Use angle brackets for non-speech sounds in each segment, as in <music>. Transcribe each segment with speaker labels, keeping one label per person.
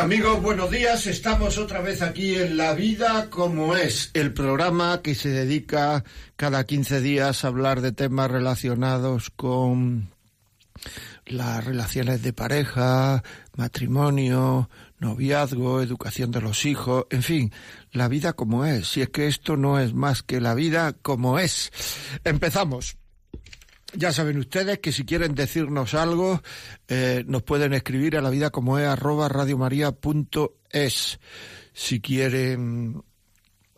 Speaker 1: Amigos, buenos días. Estamos otra vez aquí en La Vida como es, el programa que se dedica cada 15 días a hablar de temas relacionados con las relaciones de pareja, matrimonio, noviazgo, educación de los hijos, en fin, la vida como es. Si es que esto no es más que la vida como es. Empezamos. Ya saben ustedes que si quieren decirnos algo, eh, nos pueden escribir a la vida como es arroba radiomaria.es. Si quieren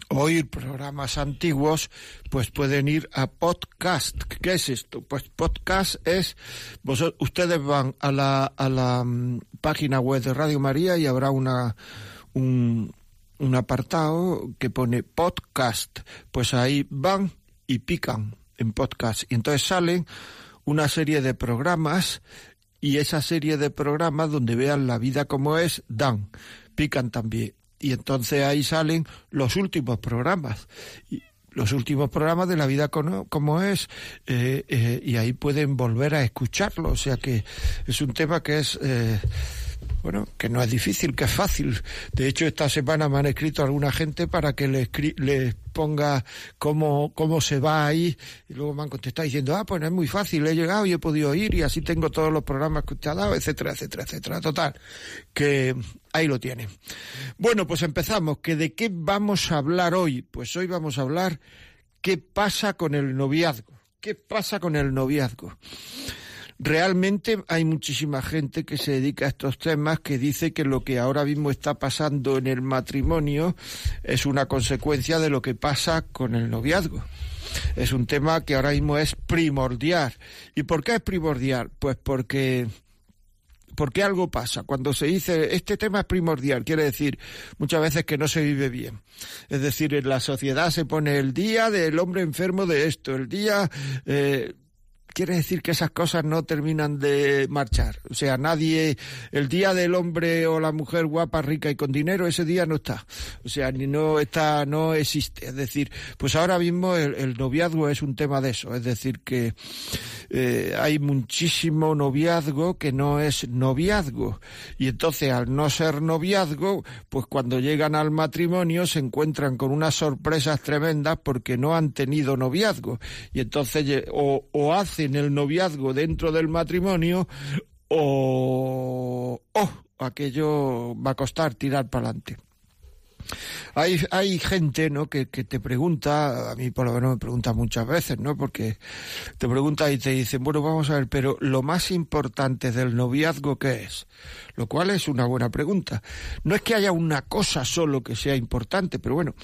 Speaker 1: oír programas antiguos, pues pueden ir a podcast. ¿Qué es esto? Pues podcast es, vosotros, ustedes van a la, a la mm, página web de Radio María y habrá una, un, un apartado que pone podcast. Pues ahí van y pican en podcast. Y entonces salen una serie de programas y esa serie de programas donde vean la vida como es, dan, pican también. Y entonces ahí salen los últimos programas. Los últimos programas de la vida como, es eh, eh, y ahí pueden volver a escucharlo o sea que es un tema que es eh, bueno, que no es difícil, que es fácil. De hecho, esta semana me han escrito alguna gente para que les, les ponga cómo, cómo se va ahí. Y luego me han contestado diciendo, ah, pues no es muy fácil, he llegado y he podido ir y así tengo todos los programas que usted ha dado, etcétera, etcétera, etcétera. Total, que ahí lo tiene. Bueno, pues empezamos. ¿Que ¿De qué vamos a hablar hoy? Pues hoy vamos a hablar qué pasa con el noviazgo. ¿Qué pasa con el noviazgo? Realmente hay muchísima gente que se dedica a estos temas que dice que lo que ahora mismo está pasando en el matrimonio es una consecuencia de lo que pasa con el noviazgo. Es un tema que ahora mismo es primordial. ¿Y por qué es primordial? Pues porque porque algo pasa. Cuando se dice este tema es primordial, quiere decir muchas veces que no se vive bien. Es decir, en la sociedad se pone el día del hombre enfermo de esto, el día eh, quiere decir que esas cosas no terminan de marchar. O sea, nadie, el día del hombre o la mujer guapa, rica y con dinero, ese día no está. O sea, ni no está, no existe. Es decir, pues ahora mismo el, noviazgo es un tema de eso. Es decir, que eh, hay muchísimo noviazgo que no es noviazgo. Y entonces, al no ser noviazgo, pues cuando llegan al matrimonio se encuentran con unas sorpresas tremendas porque no han tenido noviazgo. Y entonces, o, o hacen en el noviazgo dentro del matrimonio o oh, aquello va a costar tirar para adelante. Hay, hay gente, ¿no? Que, que, te pregunta, a mí por lo menos me pregunta muchas veces, ¿no? Porque te pregunta y te dicen, bueno, vamos a ver, pero lo más importante del noviazgo, ¿qué es? Lo cual es una buena pregunta. No es que haya una cosa solo que sea importante, pero bueno,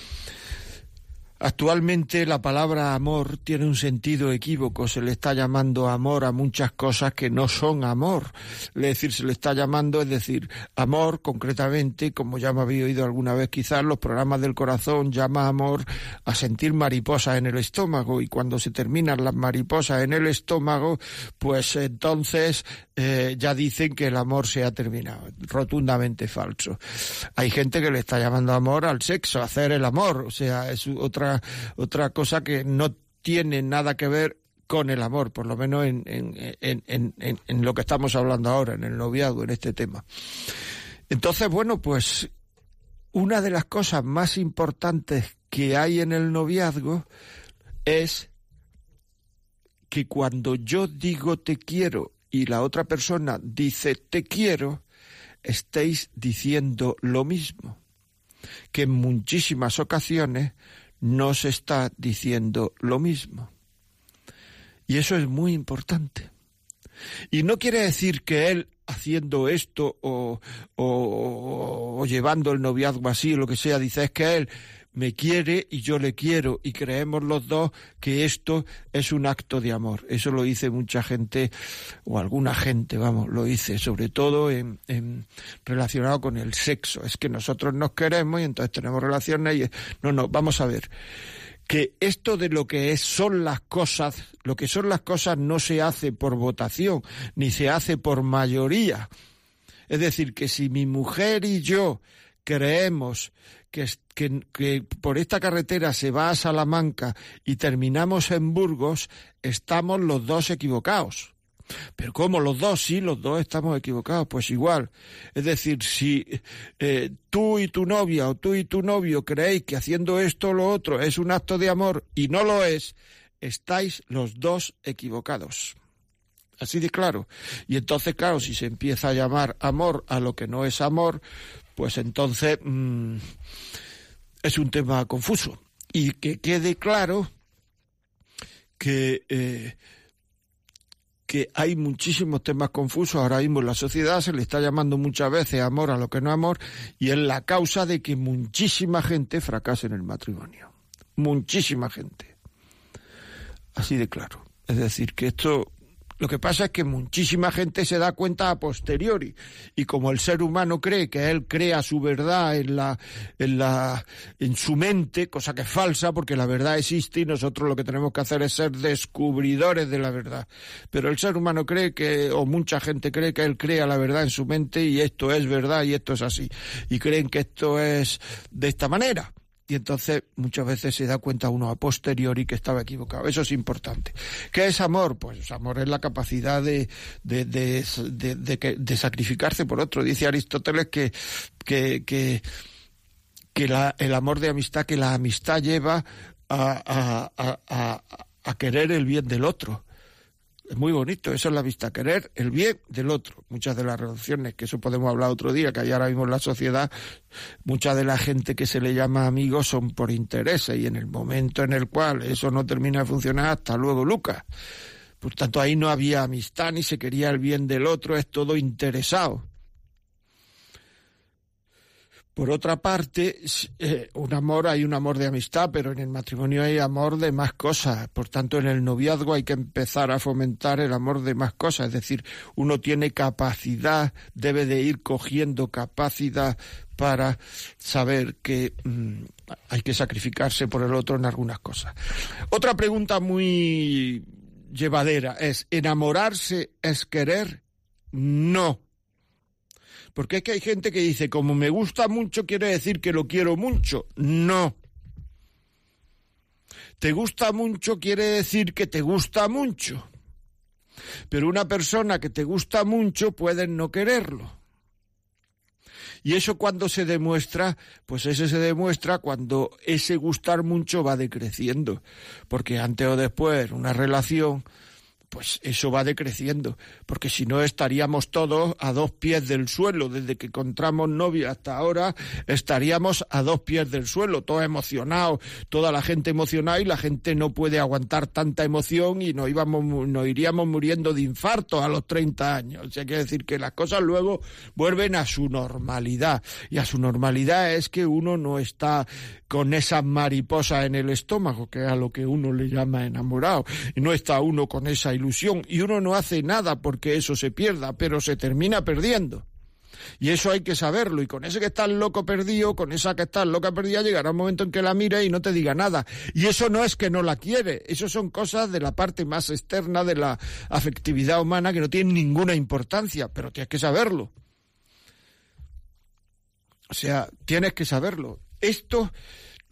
Speaker 1: Actualmente la palabra amor tiene un sentido equívoco, se le está llamando amor a muchas cosas que no son amor. Es decir, se le está llamando, es decir, amor concretamente, como ya me había oído alguna vez quizás, los programas del corazón llama amor a sentir mariposas en el estómago y cuando se terminan las mariposas en el estómago, pues entonces eh, ya dicen que el amor se ha terminado. Rotundamente falso. Hay gente que le está llamando amor al sexo, hacer el amor, o sea, es otra otra, cosa que no tiene nada que ver con el amor, por lo menos en, en, lo que estamos hablando ahora, en el noviazgo, en este tema. Entonces, bueno, pues una de las cosas más importantes que hay en el noviazgo es que cuando yo digo te quiero y la otra persona dice te quiero, estéis diciendo lo mismo. Que en muchísimas ocasiones no se está diciendo lo mismo. Y eso es muy importante. Y no quiere decir que él haciendo esto o, o, llevando el noviazgo así lo que sea, dice es que él me quiere y yo le quiero y creemos los dos que esto es un acto de amor. Eso lo dice mucha gente o alguna gente, vamos, lo dice sobre todo en, relacionado con el sexo. Es que nosotros nos queremos y entonces tenemos relaciones no, no, vamos a ver que esto de lo que es, son las cosas, lo que son las cosas no se hace por votación, ni se hace por mayoría. Es decir, que si mi mujer y yo creemos que, por esta carretera se va a Salamanca y terminamos en Burgos, estamos los dos equivocados. Pero ¿cómo los dos? Sí, los dos estamos equivocados. Pues igual. Es decir, si eh, tú y tu novia o tú y tu novio creéis que haciendo esto o lo otro es un acto de amor y no lo es, estáis los dos equivocados. Así de claro. Y entonces, claro, si se empieza a llamar amor a lo que no es amor, pues entonces mm, es un tema confuso. Y que quede claro que, eh, que hay muchísimos temas confusos ahora mismo en la sociedad, se le está llamando muchas veces amor a lo que no es amor, y es la causa de que muchísima gente fracase en el matrimonio. Muchísima gente. Así de claro. Es decir, que esto lo que pasa es que muchísima gente se da cuenta a posteriori. Y como el ser humano cree que él crea su verdad en la en la en su mente, cosa que es falsa porque la verdad existe y nosotros lo que tenemos que hacer es ser descubridores de la verdad. Pero el ser humano cree que o mucha gente cree que él crea la verdad en su mente y esto es verdad y esto es así. Y creen que esto es de esta manera y entonces muchas veces se da cuenta uno a posteriori que estaba equivocado. Eso es importante. ¿Qué es amor? Pues amor es la capacidad de, de, de, de, sacrificarse por otro. Dice Aristóteles que, que, que, el amor de amistad, que la amistad lleva a, a, a querer el bien del otro. Es muy bonito, eso es la vista, querer el bien del otro. Muchas de las relaciones, que eso podemos hablar otro día, que hay ahora mismo en la sociedad, mucha de la gente que se le llama amigos son por intereses y en el momento en el cual eso no termina de funcionar, hasta luego, Lucas. Por tanto, ahí no había amistad ni se quería el bien del otro, es todo interesado. Por otra parte, eh, un amor, hay un amor de amistad, pero en el matrimonio hay amor de más cosas. Por tanto, en el noviazgo hay que empezar a fomentar el amor de más cosas. Es decir, uno tiene capacidad, debe de ir cogiendo capacidad para saber que mm, hay que sacrificarse por el otro en algunas cosas. Otra pregunta muy llevadera es, ¿enamorarse es querer? No. Porque es que hay gente que dice, como me gusta mucho, quiere decir que lo quiero mucho. No. Te gusta mucho quiere decir que te gusta mucho. Pero una persona que te gusta mucho puede no quererlo. Y eso cuando se demuestra, pues ese se demuestra cuando ese gustar mucho va decreciendo. Porque antes o después una relación pues eso va decreciendo, porque si no estaríamos todos a dos pies del suelo, desde que encontramos novia hasta ahora estaríamos a dos pies del suelo, todos emocionados, toda la gente emocionada y la gente no puede aguantar tanta emoción y nos íbamos nos iríamos muriendo de infarto a los 30 años. O sea, quiere decir que las cosas luego vuelven a su normalidad y a su normalidad es que uno no está con esa mariposa en el estómago, que es a lo que uno le llama enamorado, y no está uno con esa ilusión y uno no hace nada porque eso se pierda, pero se termina perdiendo. Y eso hay que saberlo. Y con ese que estás loco perdido, con esa que estás loca perdida, llegará un momento en que la mire y no te diga nada. Y eso no es que no la quiere. Eso son cosas de la parte más externa de la afectividad humana que no tienen ninguna importancia, pero tienes que saberlo. O sea, tienes que saberlo. Esto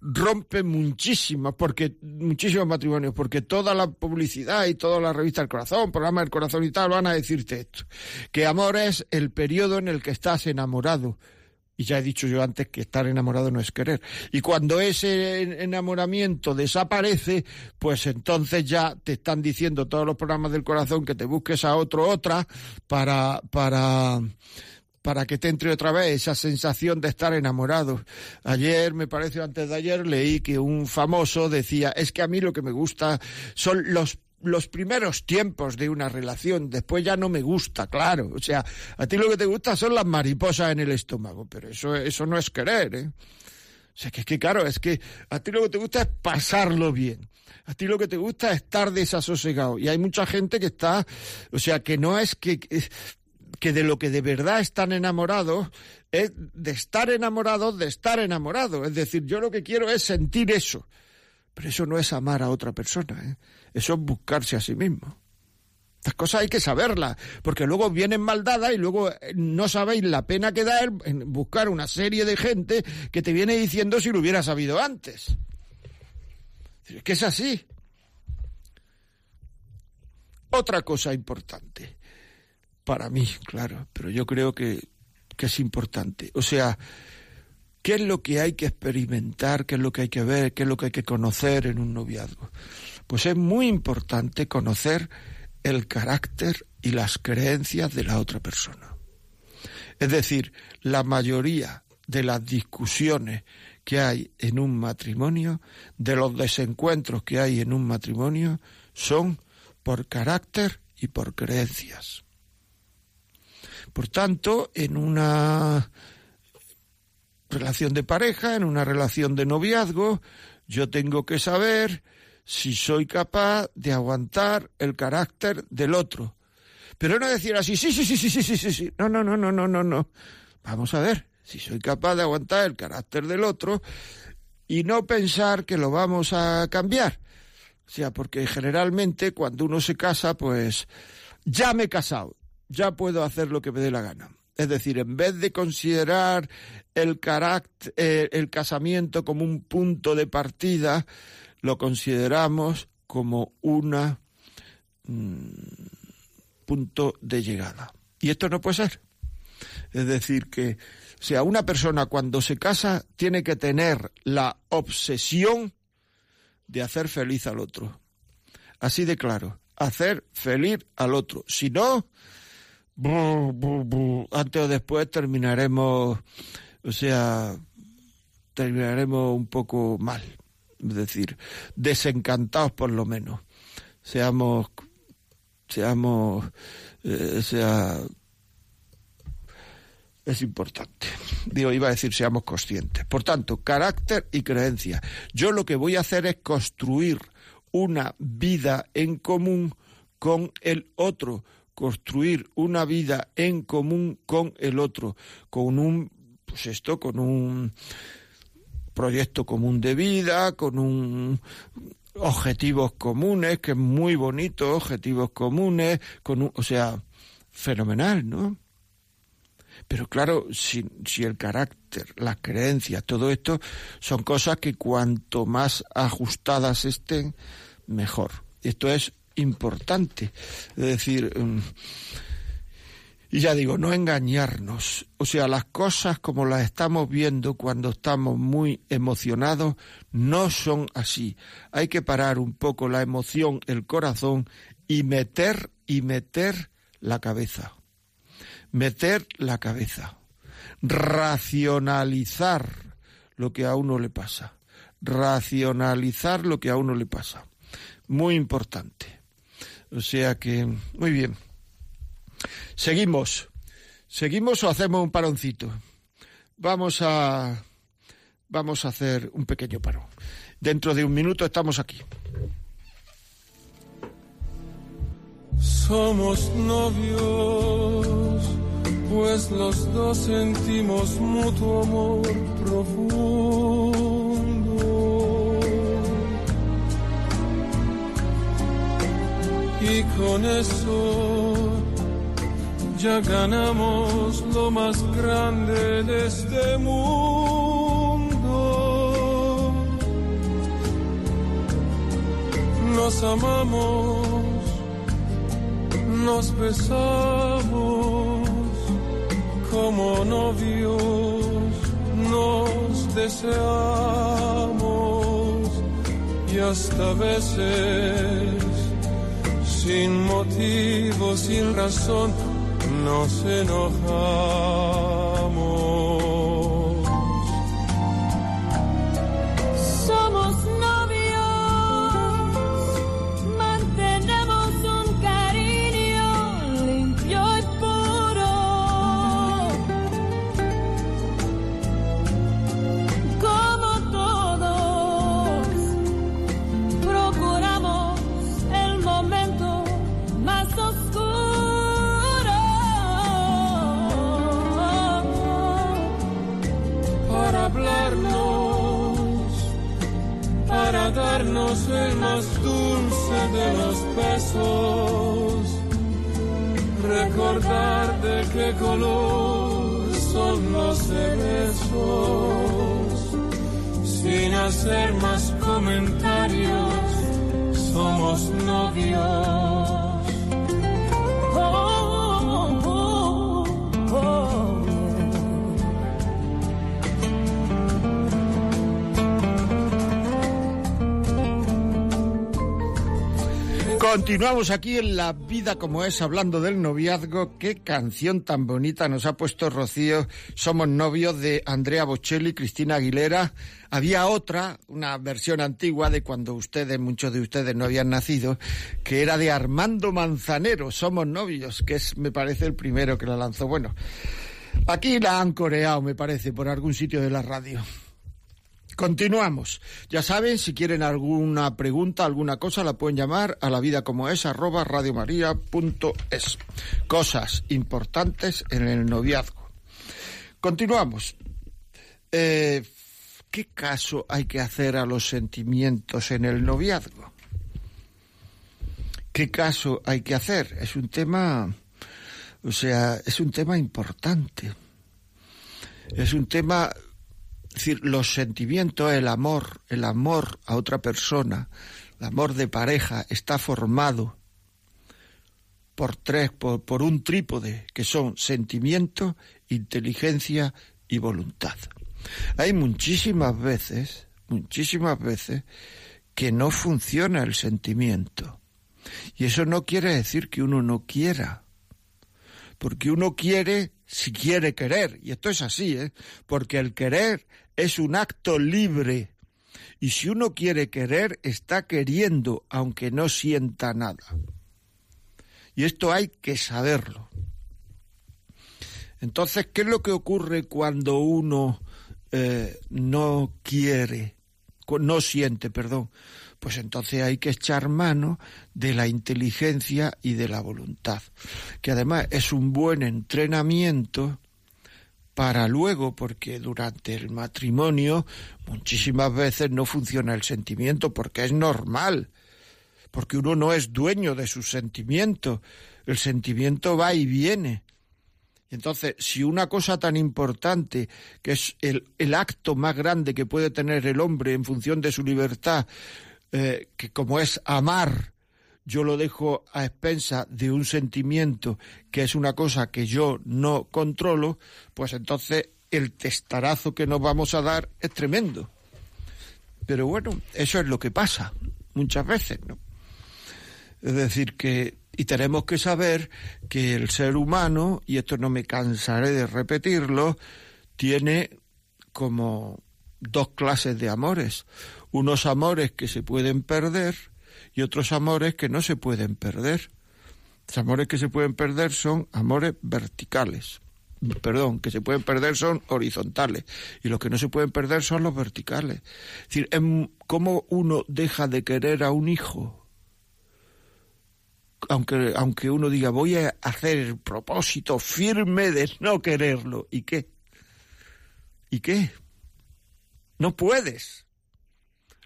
Speaker 1: rompe muchísimas, porque muchísimos matrimonios, porque toda la publicidad y toda la revista del corazón, programa del corazón y tal, van a decirte esto, que amor es el periodo en el que estás enamorado. Y ya he dicho yo antes que estar enamorado no es querer. Y cuando ese enamoramiento desaparece, pues entonces ya te están diciendo todos los programas del corazón que te busques a otro otra para, para, para que te entre otra vez esa sensación de estar enamorado. Ayer, me parece antes de ayer, leí que un famoso decía, es que a mí lo que me gusta son los los primeros tiempos de una relación, después ya no me gusta, claro. O sea, a ti lo que te gusta son las mariposas en el estómago, pero eso, eso no es querer, ¿eh? O sea, que es que claro, es que a ti lo que te gusta es pasarlo bien. A ti lo que te gusta es estar desasosegado. Y hay mucha gente que está, o sea, que no es que, que de lo que de verdad están enamorados es de estar enamorados, de estar enamorados. Es decir, yo lo que quiero es sentir eso. Pero eso no es amar a otra persona, ¿eh? eso es buscarse a sí mismo. Estas cosas hay que saberlas, porque luego vienen mal dadas y luego eh, no sabéis la pena que da en buscar una serie de gente que te viene diciendo si lo hubiera sabido antes. Es que es así. Otra cosa importante, para mí, claro, pero yo creo que, es importante. O sea, ¿qué es lo que hay que experimentar? ¿Qué es lo que hay que ver? ¿Qué es lo que hay que conocer en un noviazgo? Pues es muy importante conocer el carácter y las creencias de la otra persona. Es decir, la mayoría de las discusiones que hay en un matrimonio, de los desencuentros que hay en un matrimonio, son por carácter y por creencias. Por tanto, en una relación de pareja, en una relación de noviazgo, yo tengo que saber si soy capaz de aguantar el carácter del otro. Pero no decir así, sí, sí, sí, sí, sí, sí, sí, sí. No, no, no, no, no, no, no. Vamos a ver si soy capaz de aguantar el carácter del otro y no pensar que lo vamos a cambiar. O sea, porque generalmente cuando uno se casa, pues ya me he casado, ya puedo hacer lo que me dé la gana. Es decir, en vez de considerar el carácter, eh, el casamiento como un punto de partida, lo consideramos como un mm, punto de llegada. Y esto no puede ser. Es decir, que o sea, una persona cuando se casa tiene que tener la obsesión de hacer feliz al otro. Así de claro, hacer feliz al otro. Si no, antes o después terminaremos, o sea, terminaremos un poco mal es decir, desencantados por lo menos. Seamos, seamos, eh, sea, es importante. Digo, iba a decir seamos conscientes. Por tanto, carácter y creencia. Yo lo que voy a hacer es construir una vida en común con el otro, construir una vida en común con el otro, con un, pues esto, con un proyecto común de vida, con un objetivos comunes, que es muy bonito, objetivos comunes, con o sea, fenomenal, ¿no? Pero claro, si, si el carácter, las creencias, todo esto son cosas que cuanto más ajustadas estén, mejor. Esto es importante. Es decir, mm, y ya digo, no engañarnos. O sea, las cosas como las estamos viendo cuando estamos muy emocionados no son así. Hay que parar un poco la emoción, el corazón y meter y meter la cabeza. Meter la cabeza. Racionalizar lo que a uno le pasa. Racionalizar lo que a uno le pasa. Muy importante. O sea que, muy bien. Seguimos. ¿Seguimos o hacemos un paroncito? Vamos a vamos a hacer un pequeño paro. Dentro de un minuto estamos aquí.
Speaker 2: Somos novios, pues los dos sentimos mutuo amor profundo. Y con eso ya ganamos lo más grande de este mundo. Nos amamos, nos besamos como novios, nos deseamos y hasta veces sin motivo, sin razón nos enojamos. Más dulce de los besos, recordar de qué color son los cerezos, sin hacer más comentarios, somos novios.
Speaker 1: Continuamos aquí en La Vida como es, hablando del noviazgo. Qué canción tan bonita nos ha puesto Rocío. Somos novios de Andrea Bocelli, Cristina Aguilera. Había otra, una versión antigua de cuando ustedes, muchos de ustedes no habían nacido, que era de Armando Manzanero, Somos novios, que es, me parece, el primero que la lanzó. Bueno, aquí la han coreado, me parece, por algún sitio de la radio. Continuamos. Ya saben, si quieren alguna pregunta, alguna cosa, la pueden llamar a la vida como es, arroba radiomaria.es. Cosas importantes en el noviazgo. Continuamos. Eh, ¿Qué caso hay que hacer a los sentimientos en el noviazgo? ¿Qué caso hay que hacer? Es un tema, o sea, es un tema importante. Es un tema es decir, los sentimientos, el amor, el amor a otra persona, el amor de pareja está formado por tres, por, un trípode, que son sentimiento, inteligencia y voluntad. Hay muchísimas veces, muchísimas veces, que no funciona el sentimiento. Y eso no quiere decir que uno no quiera. Porque uno quiere si quiere querer. Y esto es así, ¿eh? Porque el querer es un acto libre. Y si uno quiere querer, está queriendo, aunque no sienta nada. Y esto hay que saberlo. Entonces, ¿qué es lo que ocurre cuando uno eh, no quiere, no siente, perdón? Pues entonces hay que echar mano de la inteligencia y de la voluntad, que además es un buen entrenamiento para luego, porque durante el matrimonio muchísimas veces no funciona el sentimiento, porque es normal, porque uno no es dueño de sus sentimientos, el sentimiento va y viene. Entonces, si una cosa tan importante, que es el, el, acto más grande que puede tener el hombre en función de su libertad, eh, que como es amar, yo lo dejo a expensa de un sentimiento que es una cosa que yo no controlo, pues entonces el testarazo que nos vamos a dar es tremendo. Pero bueno, eso es lo que pasa muchas veces, ¿no? Es decir, que y tenemos que saber que el ser humano, y esto no me cansaré de repetirlo, tiene como dos clases de amores. Unos amores que se pueden perder y otros amores que no se pueden perder. Los amores que se pueden perder son amores verticales. Perdón, que se pueden perder son horizontales y los que no se pueden perder son los verticales. Es decir, ¿cómo uno deja de querer a un hijo? Aunque, aunque uno diga, voy a hacer el propósito firme de no quererlo. ¿Y qué? ¿Y qué? No puedes.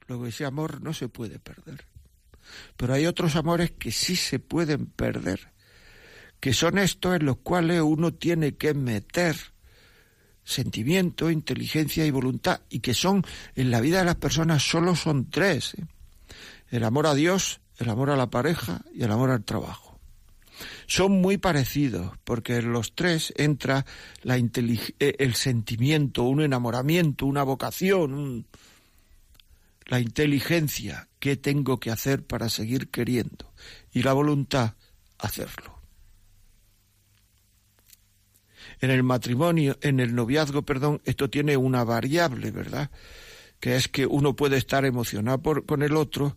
Speaker 1: Luego ese amor no se puede perder. Pero hay otros amores que sí se pueden perder, que son estos en los cuales uno tiene que meter sentimiento, inteligencia y voluntad, y que son en la vida de las personas solo son tres. ¿eh? El amor a Dios, el amor a la pareja y el amor al trabajo. Son muy parecidos, porque en los tres entra la eh, el sentimiento, un enamoramiento, una vocación, la inteligencia, qué tengo que hacer para seguir queriendo, y la voluntad, hacerlo. En el matrimonio, en el noviazgo, perdón, esto tiene una variable, ¿verdad? Que es que uno puede estar emocionado por, con el otro,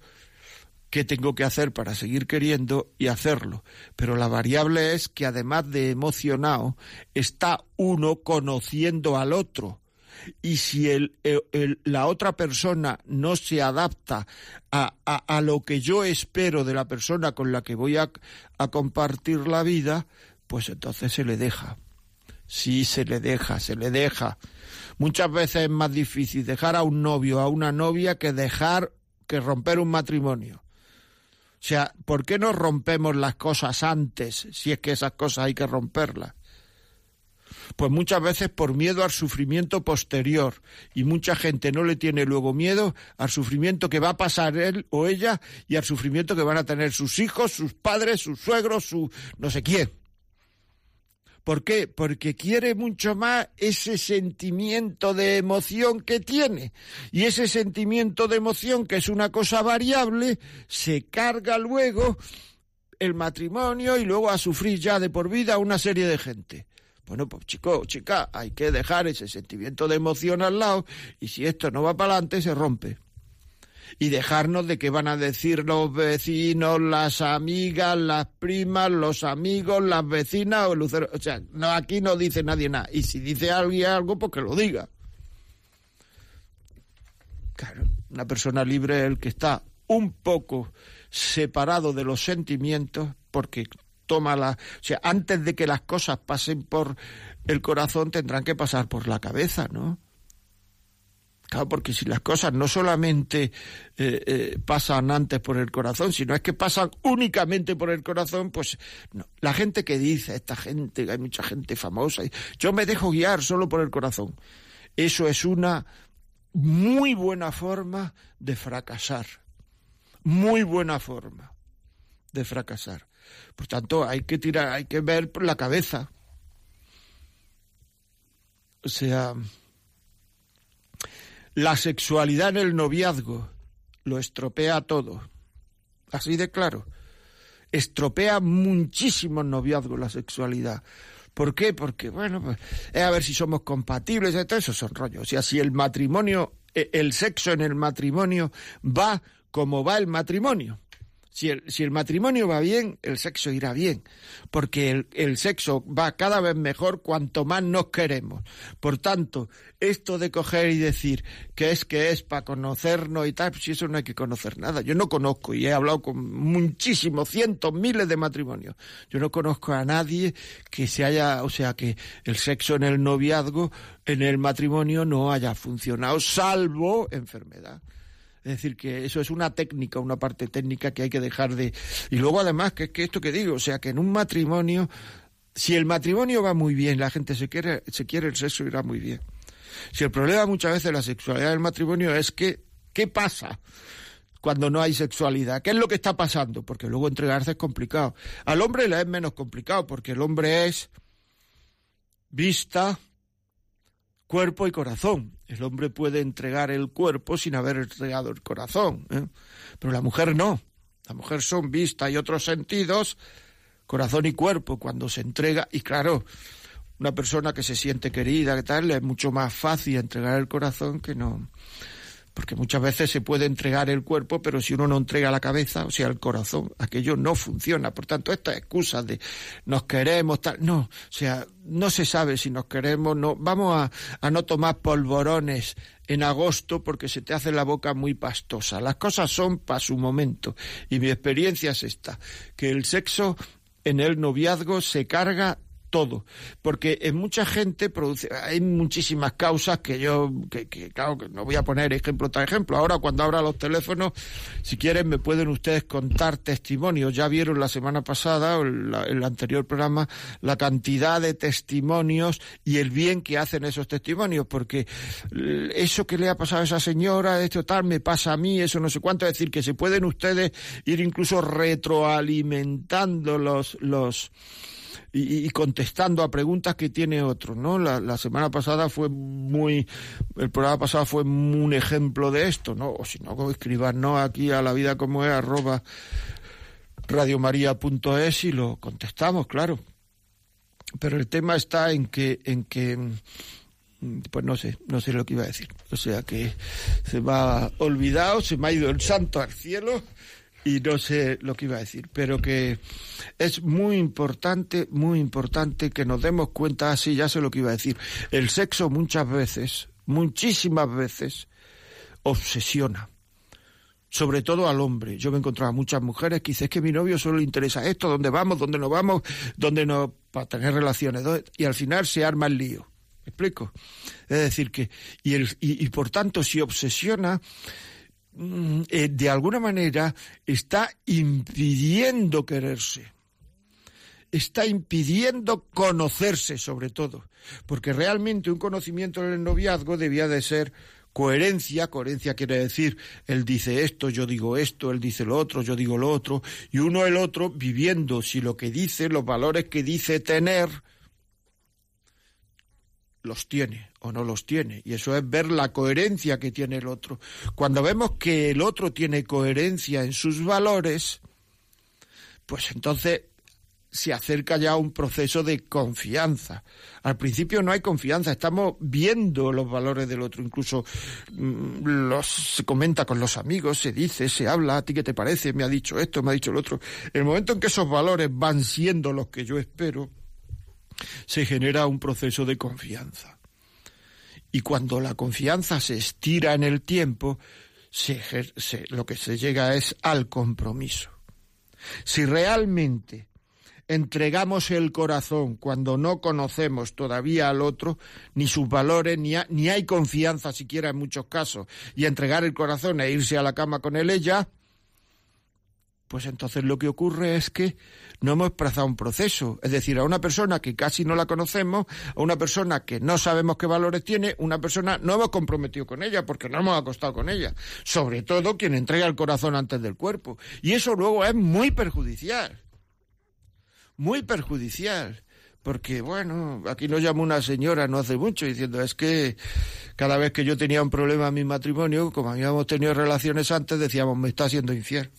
Speaker 1: qué tengo que hacer para seguir queriendo y hacerlo. Pero la variable es que además de emocionado, está uno conociendo al otro y si el, la otra persona no se adapta a, a, lo que yo espero de la persona con la que voy a, a compartir la vida, pues entonces se le deja. Sí, se le deja, se le deja. Muchas veces es más difícil dejar a un novio, a una novia, que dejar que romper un matrimonio. O sea, ¿por qué no rompemos las cosas antes si es que esas cosas hay que romperlas? Pues muchas veces por miedo al sufrimiento posterior. Y mucha gente no le tiene luego miedo al sufrimiento que va a pasar él o ella y al sufrimiento que van a tener sus hijos, sus padres, sus suegros, su no sé quién. ¿Por qué? Porque quiere mucho más ese sentimiento de emoción que tiene. Y ese sentimiento de emoción, que es una cosa variable, se carga luego el matrimonio y luego a sufrir ya de por vida una serie de gente. Bueno, pues chico, chica, hay que dejar ese sentimiento de emoción al lado y si esto no va para adelante se rompe y dejarnos de qué van a decir los vecinos, las amigas, las primas, los amigos, las vecinas o el lucero. O sea, no, aquí no dice nadie nada. Y si dice alguien algo, pues que lo diga. Claro, una persona libre es el que está un poco separado de los sentimientos porque toma la... O sea, antes de que las cosas pasen por el corazón tendrán que pasar por la cabeza, ¿no? porque si las cosas no solamente eh, eh, pasan antes por el corazón, sino es que pasan únicamente por el corazón, pues la gente que dice, esta gente, hay mucha gente famosa, yo me dejo guiar solo por el corazón. Eso es una muy buena forma de fracasar. Muy buena forma de fracasar. Por tanto, hay que tirar, hay que ver por la cabeza. O sea, la sexualidad en el noviazgo lo estropea todo. Así de claro. Estropea muchísimo noviazgo la sexualidad. ¿Por qué? Porque, bueno, pues, es a ver si somos compatibles, todo eso son rollos. O sea, si el matrimonio, e, el sexo en el matrimonio va como va el matrimonio. Si el, si el matrimonio va bien, el sexo irá bien, porque el, el, sexo va cada vez mejor cuanto más nos queremos. Por tanto, esto de coger y decir que es que es para conocernos y tal, si eso no hay que conocer nada. Yo no conozco y he hablado con muchísimos, cientos, miles de matrimonios. Yo no conozco a nadie que se haya, o sea, que el sexo en el noviazgo, en el matrimonio no haya funcionado, salvo enfermedad. Es decir, que eso es una técnica, una parte técnica que hay que dejar de... Y luego además, que es que esto que digo, o sea, que en un matrimonio, si el matrimonio va muy bien, la gente se quiere, se quiere el sexo irá muy bien. Si el problema muchas veces de la sexualidad del matrimonio es que, ¿qué pasa? cuando no hay sexualidad. ¿Qué es lo que está pasando? Porque luego entregarse es complicado. Al hombre le es menos complicado porque el hombre es vista, cuerpo y corazón. El hombre puede entregar el cuerpo sin haber entregado el corazón, ¿eh? pero la mujer no. La mujer son vista y otros sentidos, corazón y cuerpo, cuando se entrega, y claro, una persona que se siente querida, que tal, es mucho más fácil entregar el corazón que no porque muchas veces se puede entregar el cuerpo, pero si uno no entrega la cabeza, o sea, el corazón, aquello no funciona. Por tanto, estas excusas de nos queremos, tal, no, o sea, no se sabe si nos queremos, no, vamos a, a no tomar polvorones en agosto porque se te hace la boca muy pastosa. Las cosas son para su momento. Y mi experiencia es esta, que el sexo en el noviazgo se carga todo, porque en mucha gente produce, hay muchísimas causas que yo, que, claro, que no voy a poner ejemplo tras ejemplo. Ahora cuando abra los teléfonos, si quieren me pueden ustedes contar testimonios. Ya vieron la semana pasada, en el anterior programa, la cantidad de testimonios y el bien que hacen esos testimonios, porque eso que le ha pasado a esa señora, esto tal, me pasa a mí, eso no sé cuánto, es decir, que se pueden ustedes ir incluso retroalimentando los, los, y, contestando a preguntas que tiene otro, ¿no? La, semana pasada fue muy, el programa pasado fue un ejemplo de esto, ¿no? O si no, escribanos aquí a la vida como es, arroba radiomaria.es y lo contestamos, claro. Pero el tema está en que, en que, pues no sé, no sé lo que iba a decir. O sea que se me ha olvidado, se me ha ido el santo al cielo y no sé lo que iba a decir, pero que es muy importante, muy importante que nos demos cuenta, así ah, ya sé lo que iba a decir, el sexo muchas veces, muchísimas veces, obsesiona. Sobre todo al hombre. Yo me encontraba muchas mujeres que dicen, es que mi novio solo le interesa esto, dónde vamos, dónde no vamos, dónde no, para tener relaciones. Y al final se arma el lío. ¿Me explico? Es decir, que, y, el, y por tanto, si obsesiona, de alguna manera está impidiendo quererse. Está impidiendo conocerse sobre todo, porque realmente un conocimiento en el noviazgo debía de ser coherencia, coherencia quiere decir él dice esto, yo digo esto, él dice lo otro, yo digo lo otro, y uno el otro viviendo si lo que dice, los valores que dice tener, los tiene o no los tiene. Y eso es ver la coherencia que tiene el otro. Cuando vemos que el otro tiene coherencia en sus valores, pues entonces se acerca ya un proceso de confianza. Al principio no hay confianza, estamos viendo los valores del otro, incluso mm, los, se comenta con los amigos, se dice, se habla, ¿a ti qué te parece? Me ha dicho esto, me ha dicho el otro. El momento en que esos valores van siendo los que yo espero, se genera un proceso de confianza. Y cuando la confianza se estira en el tiempo, lo que se llega es al compromiso. Si realmente entregamos el corazón cuando no conocemos todavía al otro, ni sus valores, ni, ni hay confianza siquiera en muchos casos, y entregar el corazón e irse a la cama con él ella, pues entonces lo que ocurre es que no hemos trazado un proceso. Es decir, a una persona que casi no la conocemos, a una persona que no sabemos qué valores tiene, una persona no hemos comprometido con ella porque no hemos acostado con ella. Sobre todo quien entrega el corazón antes del cuerpo. Y eso luego es muy perjudicial muy perjudicial. Porque, bueno, aquí nos llamó una señora no hace mucho diciendo, es que cada vez que yo tenía un problema en mi matrimonio, como habíamos tenido relaciones antes, decíamos, me está siendo infiel.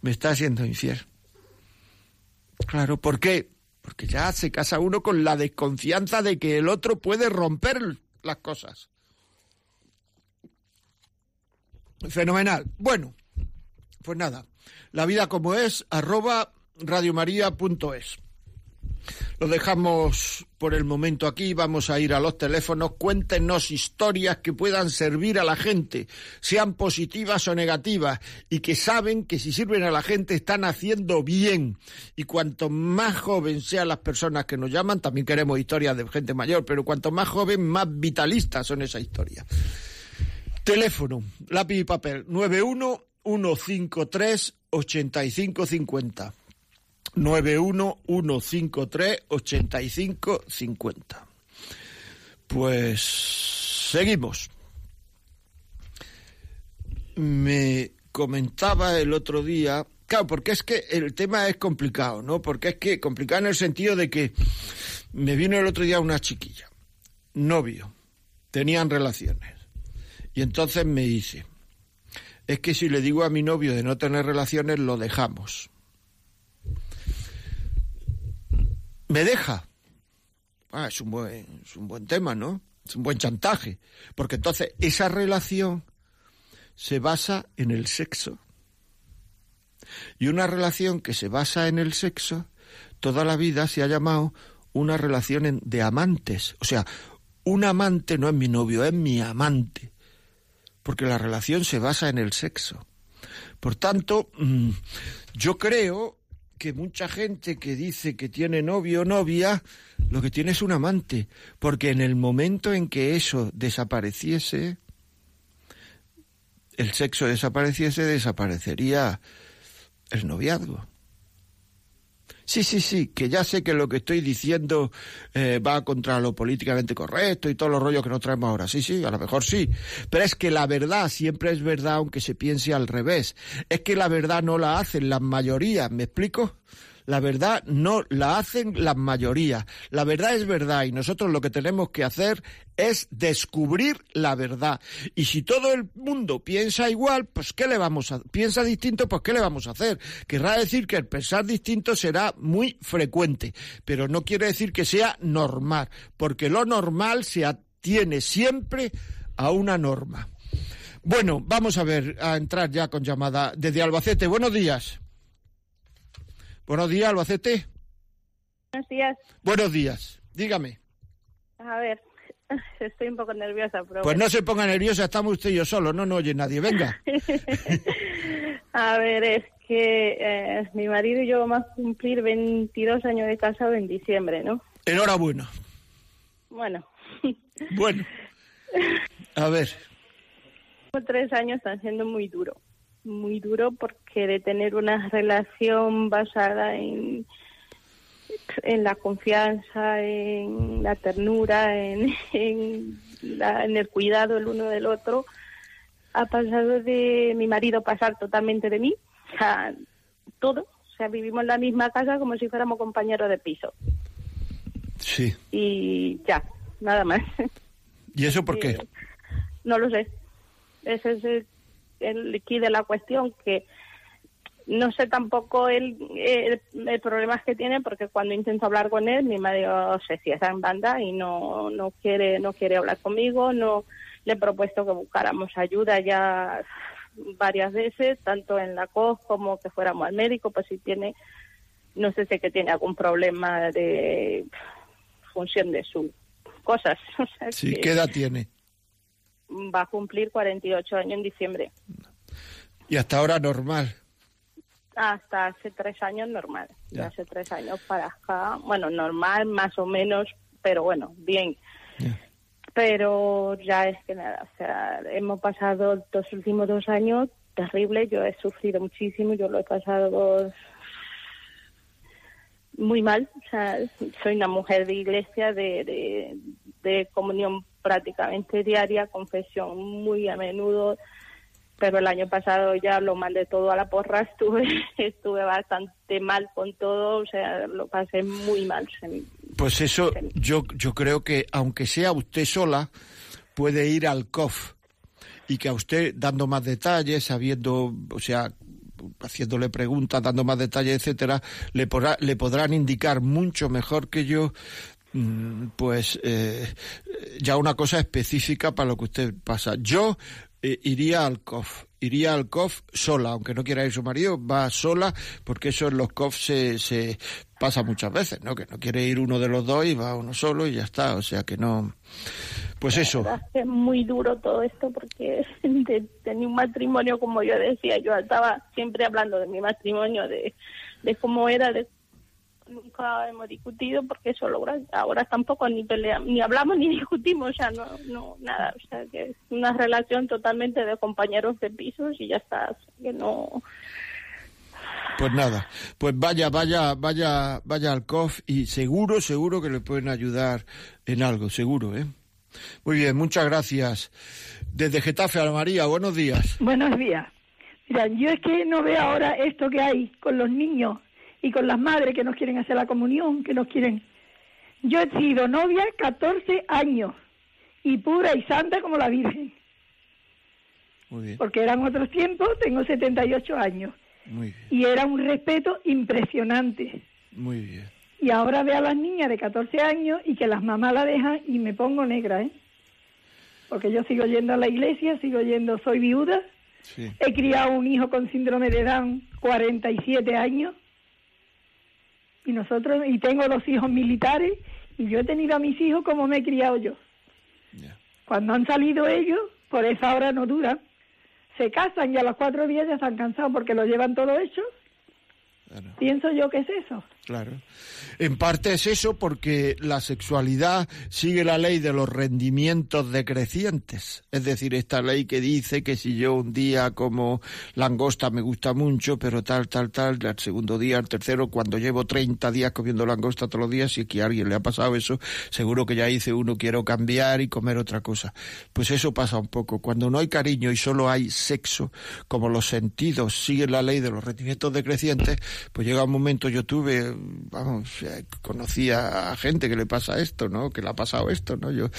Speaker 1: Me está siendo infiel. Claro, ¿por qué? Porque ya se casa uno con la desconfianza de que el otro puede romper las cosas. Fenomenal. Bueno, pues nada, la vida como es, arroba radiomaria.es. Lo dejamos por el momento aquí, vamos a ir a los teléfonos, cuéntenos historias que puedan servir a la gente, sean positivas o negativas, y que saben que si sirven a la gente están haciendo bien. Y cuanto más joven sean las personas que nos llaman, también queremos historias de gente mayor, pero cuanto más joven, más vitalistas son esas historias. Teléfono, lápiz y papel, 91 153 8550. 911538550. Pues seguimos. Me comentaba el otro día, claro, porque es que el tema es complicado, ¿no? Porque es que complicado en el sentido de que me vino el otro día una chiquilla, novio, tenían relaciones. Y entonces me dice, es que si le digo a mi novio de no tener relaciones, lo dejamos. Me deja. Ah, es un buen, es un buen tema, ¿no? Es un buen chantaje. Porque entonces esa relación se basa en el sexo. Y una relación que se basa en el sexo, toda la vida se ha llamado una relación de amantes. O sea, un amante no es mi novio, es mi amante. Porque la relación se basa en el sexo. Por tanto, mm, yo creo que mucha gente que dice que tiene novio o novia, lo que tiene es un amante, porque en el momento en que eso desapareciese, el sexo desapareciese, desaparecería el noviazgo. Sí, sí, sí, que ya sé que lo que estoy diciendo eh, va contra lo políticamente correcto y todos los rollos que nos traemos ahora. Sí, sí, a lo mejor sí. Pero es que la verdad siempre es verdad aunque se piense al revés. Es que la verdad no la hacen las mayorías, ¿me explico? La verdad no la hacen la mayoría. La verdad es verdad y nosotros lo que tenemos que hacer es descubrir la verdad. Y si todo el mundo piensa igual, pues ¿qué le vamos a piensa distinto, pues qué le vamos a hacer? Querrá decir que el pensar distinto será muy frecuente, pero no quiere decir que sea normal, porque lo normal se atiene siempre a una norma. Bueno, vamos a ver, a entrar ya con llamada desde Albacete. Buenos días. Buenos días, Albacete.
Speaker 3: Buenos días.
Speaker 1: Buenos días. Dígame.
Speaker 3: A ver, <laughs> estoy un poco nerviosa. Pero
Speaker 1: pues no se ponga nerviosa, estamos usted y yo solo, no no oye nadie. Venga. <laughs>
Speaker 3: a ver, es que eh, mi marido y yo vamos a cumplir 22 años de casado en diciembre, ¿no?
Speaker 1: Enhorabuena.
Speaker 3: Bueno.
Speaker 1: Bueno. <laughs> A ver.
Speaker 3: tres años están siendo muy duro, muy duro porque de tener una relación basada en en la confianza, en la ternura, en, <laughs> en, en el cuidado el uno del otro, ha pasado de mi marido pasar totalmente de mí, o sea, todo, o sea, vivimos en la misma casa como si fuéramos compañeros de piso.
Speaker 1: Sí.
Speaker 3: Y ya, nada más.
Speaker 1: ¿Y eso por qué?
Speaker 3: No lo sé. Ese es el, el key de la cuestión, que no sé tampoco el, el, el problema que tiene porque cuando intento hablar con él mi marido se cierra en banda y no no quiere no quiere hablar conmigo no le he propuesto que buscáramos ayuda ya varias veces tanto en la COS como que fuéramos al médico pues si tiene no sé si que tiene algún problema de función de sus cosas <laughs> o sea
Speaker 1: sí
Speaker 3: que
Speaker 1: qué edad tiene
Speaker 3: va a cumplir 48 años en diciembre
Speaker 1: y hasta ahora normal
Speaker 3: hasta hace tres años normal.
Speaker 1: Ya.
Speaker 3: Hace tres años para acá, bueno, normal más o menos, pero bueno, bien.
Speaker 1: Ya.
Speaker 3: Pero ya es que nada, o sea, hemos pasado los últimos dos años terribles, yo he sufrido muchísimo, yo lo he pasado muy mal, o sea, soy una mujer de iglesia, de, de, de comunión prácticamente diaria, confesión muy a menudo, pero el año pasado ya lo mandé todo a la porra, <laughs> estuve estuve bastante mal con todo, o sea, lo pasé muy mal.
Speaker 1: Pues eso, yo, yo creo que aunque sea usted sola, puede ir al COF y que a usted, dando más detalles, sabiendo, o sea, haciéndole preguntas, dando más detalles, etcétera, le, podrá- le podrán indicar mucho mejor que yo pues eh, ya una cosa específica para lo que usted pasa. Yo eh, iría al COF, iría al COF sola, aunque no quiera ir su marido, va sola, porque eso en los COF se, se pasa muchas veces, ¿no? Que no quiere ir uno de los dos y va uno solo y ya está, o sea que no... Pues eso,
Speaker 3: es muy duro todo esto porque <laughs> tenía un matrimonio, como yo decía, yo estaba siempre hablando de mi matrimonio, de, de cómo era, de nunca hemos discutido porque eso ahora, ahora tampoco ni peleamos, ni hablamos ni <laughs> discutimos, o sea, no, no, nada, o sea, que es una relación totalmente de compañeros de pisos y ya está, o sea, que no,
Speaker 1: Pues nada, pues vaya, vaya, vaya, vaya al COF y seguro, seguro que le pueden ayudar en algo, seguro, ¿eh? Muy bien, muchas gracias. Desde Getafe a María, buenos días.
Speaker 4: Buenos días. Mira, yo es que no veo ahora esto que hay con los niños y con las madres que nos quieren hacer la comunión, que nos quieren. Yo he sido novia 14 años y pura y santa como la Virgen,
Speaker 1: Muy bien,
Speaker 4: porque eran otros tiempos, tengo 78 años
Speaker 1: muy bien,
Speaker 4: y era un respeto impresionante.
Speaker 1: muy bien.
Speaker 4: Y ahora veo a las niñas de 14 años y que las mamás la dejan y me pongo negra, ¿eh? Porque yo sigo yendo a la iglesia, sigo yendo, soy viuda,
Speaker 1: Sí,
Speaker 4: He criado un hijo con síndrome de Down, 47 años. Y nosotros, y tengo dos hijos militares, y yo he tenido a mis hijos como me he criado yo. Cuando han salido ellos, por esa hora no duran. Se casan y a los cuatro días ya están cansados porque lo llevan todo hecho.
Speaker 1: Claro.
Speaker 4: Pienso yo que es eso.
Speaker 1: Claro. En parte es eso porque la sexualidad sigue la ley de los rendimientos decrecientes. Es decir, esta ley que dice que si yo un día como langosta me gusta mucho, pero tal, tal, tal, al segundo día, al tercero, cuando llevo 30 días comiendo langosta todos los días, si es que a alguien le ha pasado eso, seguro que ya dice uno quiero cambiar y comer otra cosa. Pues eso pasa un poco. Cuando no hay cariño y solo hay sexo, como los sentidos siguen la ley de los rendimientos decrecientes, pues llega un momento, yo tuve, vamos, eh, conocí a gente que le pasa esto, ¿no? Que le ha pasado esto, ¿no? Yo,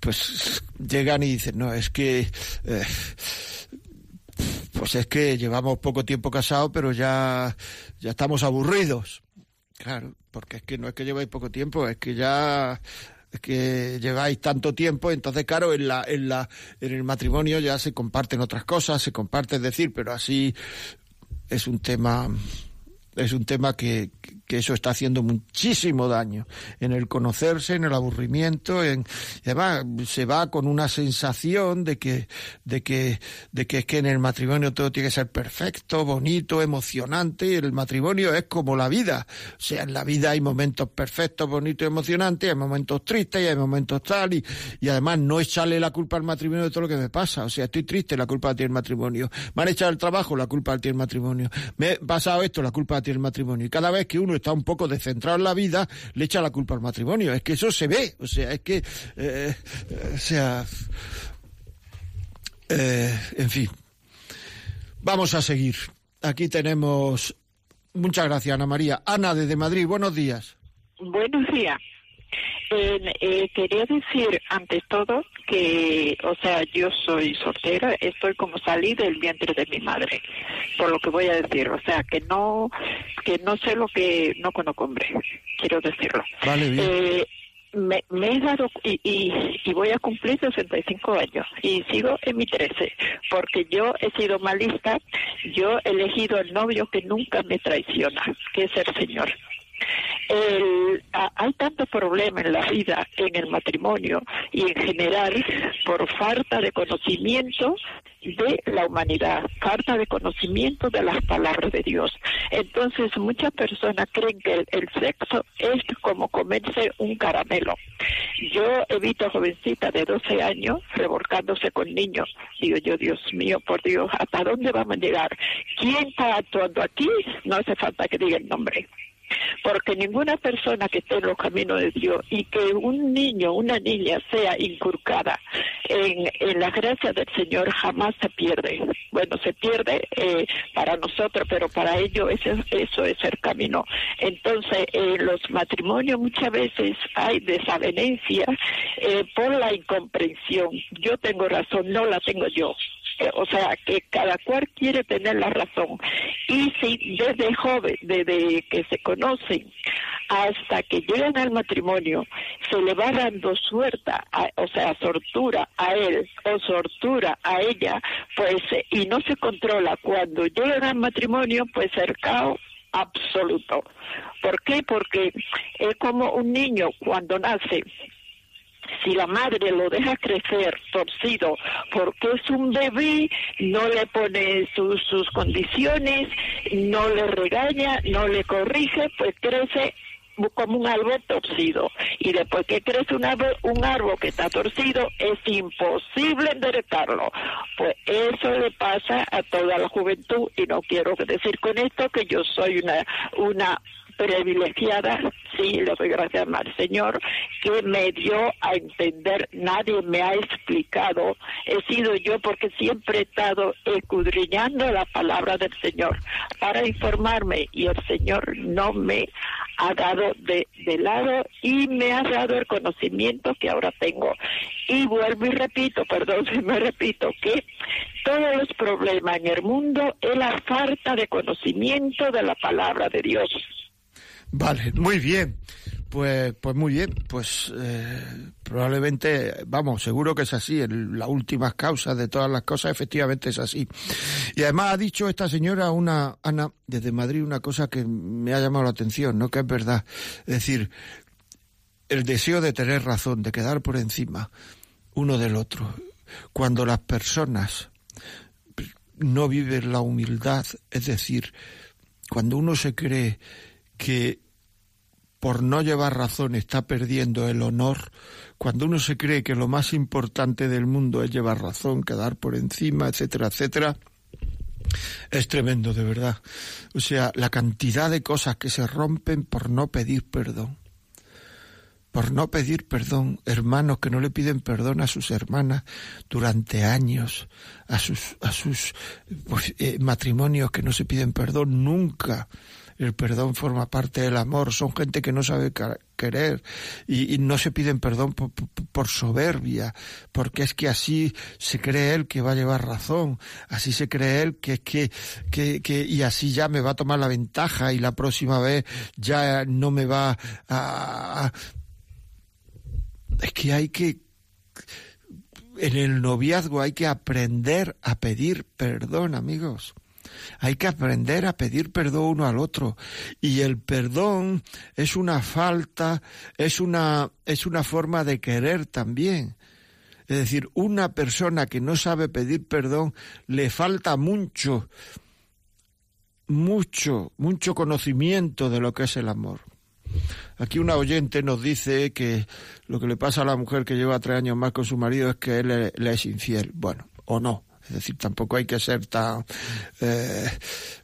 Speaker 1: pues llegan y dicen, no, es que, eh, pues es que llevamos poco tiempo casados, pero ya, ya estamos aburridos. Claro, porque es que no es que lleváis poco tiempo, es que ya es que lleváis tanto tiempo, entonces claro, en la, en la, en el matrimonio ya se comparten otras cosas, se comparte, es decir, pero así es un tema, es un tema que, que eso está haciendo muchísimo daño en el conocerse, en el aburrimiento, en además se va con una sensación de que de que de que es que en el matrimonio todo tiene que ser perfecto, bonito, emocionante, y el matrimonio es como la vida, o sea, en la vida hay momentos perfectos, bonitos, emocionantes, hay momentos tristes y hay momentos tal y, y además no echarle la culpa al matrimonio de todo lo que me pasa, o sea, estoy triste, la culpa tiene el matrimonio, me han echado el trabajo, la culpa tiene el matrimonio, me he pasado esto, la culpa tiene el matrimonio. Y cada vez que uno está un poco descentrado en la vida, le echa la culpa al matrimonio. Es que eso se ve, o sea, es que, eh, o sea, eh, en fin. Vamos a seguir. Aquí tenemos. Muchas gracias, Ana María. Ana, desde Madrid, buenos días.
Speaker 5: Buenos días. Eh, eh, quería decir, ante todo, que, o sea, yo soy soltera, estoy como salí del vientre de mi madre, por lo que voy a decir, o sea, que no, que no sé lo que no conozco hombre, quiero decirlo.
Speaker 1: Vale, bien.
Speaker 5: Eh, me, me, he dado y, y, y, voy a cumplir 65 años y sigo en mi 13 porque yo he sido malista, yo he elegido el novio que nunca me traiciona, que es el Señor. El, hay tanto problema en la vida, en el matrimonio y en general por falta de conocimiento de la humanidad, falta de conocimiento de las palabras de Dios. Entonces muchas personas creen que el, el sexo es como comerse un caramelo. Yo he visto jovencitas de 12 años revolcándose con niños. Digo yo, Dios mío, por Dios, ¿hasta dónde vamos a llegar? ¿Quién está actuando aquí? No hace falta que diga el nombre porque ninguna persona que esté en los caminos de Dios y que un niño, una niña sea inculcada en, en la gracia del Señor jamás se pierde. Bueno, se pierde eh, para nosotros, pero para ellos eso es el camino. Entonces, en los matrimonios muchas veces hay desavenencia eh, por la incomprensión. Yo tengo razón, no la tengo yo o sea, que cada cual quiere tener la razón. Y si desde joven, desde que se conocen hasta que llegan al matrimonio, se le va dando suerte, o sea, sortura a él o sortura a ella, pues, y no se controla cuando llegan al matrimonio, pues el caos absoluto. ¿Por qué? Porque es como un niño cuando nace, si la madre lo deja crecer torcido porque es un bebé, no le pone sus, sus condiciones, no le regaña, no le corrige, pues crece como un árbol torcido. Y después que crece un árbol, un árbol que está torcido, es imposible enderezarlo. Pues eso le pasa a toda la juventud y no quiero decir con esto que yo soy una, una privilegiada, sí, le doy gracias al Señor, que me dio a entender, nadie me ha explicado, he sido yo porque siempre he estado escudriñando la palabra del Señor para informarme y el Señor no me ha dado de, de lado y me ha dado el conocimiento que ahora tengo. Y vuelvo y repito, perdón si me repito, que todos los problemas en el mundo es la falta de conocimiento de la palabra de Dios.
Speaker 1: Vale, muy bien. Pues, pues muy bien, pues eh, probablemente, vamos, seguro que es así, el, la última causa de todas las cosas efectivamente es así. Y además ha dicho esta señora, una Ana, desde Madrid, una cosa que me ha llamado la atención, ¿no? Que es verdad. Es decir, el deseo de tener razón, de quedar por encima uno del otro. Cuando las personas no viven la humildad, es decir, cuando uno se cree que por no llevar razón está perdiendo el honor, cuando uno se cree que lo más importante del mundo es llevar razón, quedar por encima, etcétera, etcétera, es tremendo, de verdad. O sea, la cantidad de cosas que se rompen por no pedir perdón. Por no pedir perdón, hermanos que no le piden perdón a sus hermanas durante años, a sus, a sus pues, eh, matrimonios que no se piden perdón nunca el perdón forma parte del amor, son gente que no sabe querer y, no se piden perdón por, soberbia, porque es que así se cree él que va a llevar razón, así se cree él que es que, que, que, y así ya me va a tomar la ventaja y la próxima vez ya no me va a es que hay que en el noviazgo hay que aprender a pedir perdón, amigos. Hay que aprender a pedir perdón uno al otro. Y el perdón es una falta, es una, es una forma de querer también. Es decir, una persona que no sabe pedir perdón le falta mucho, mucho, mucho conocimiento de lo que es el amor. Aquí una oyente nos dice que lo que le pasa a la mujer que lleva tres años más con su marido es que él le, es infiel. Bueno, o no. Es decir, tampoco hay que ser tan eh,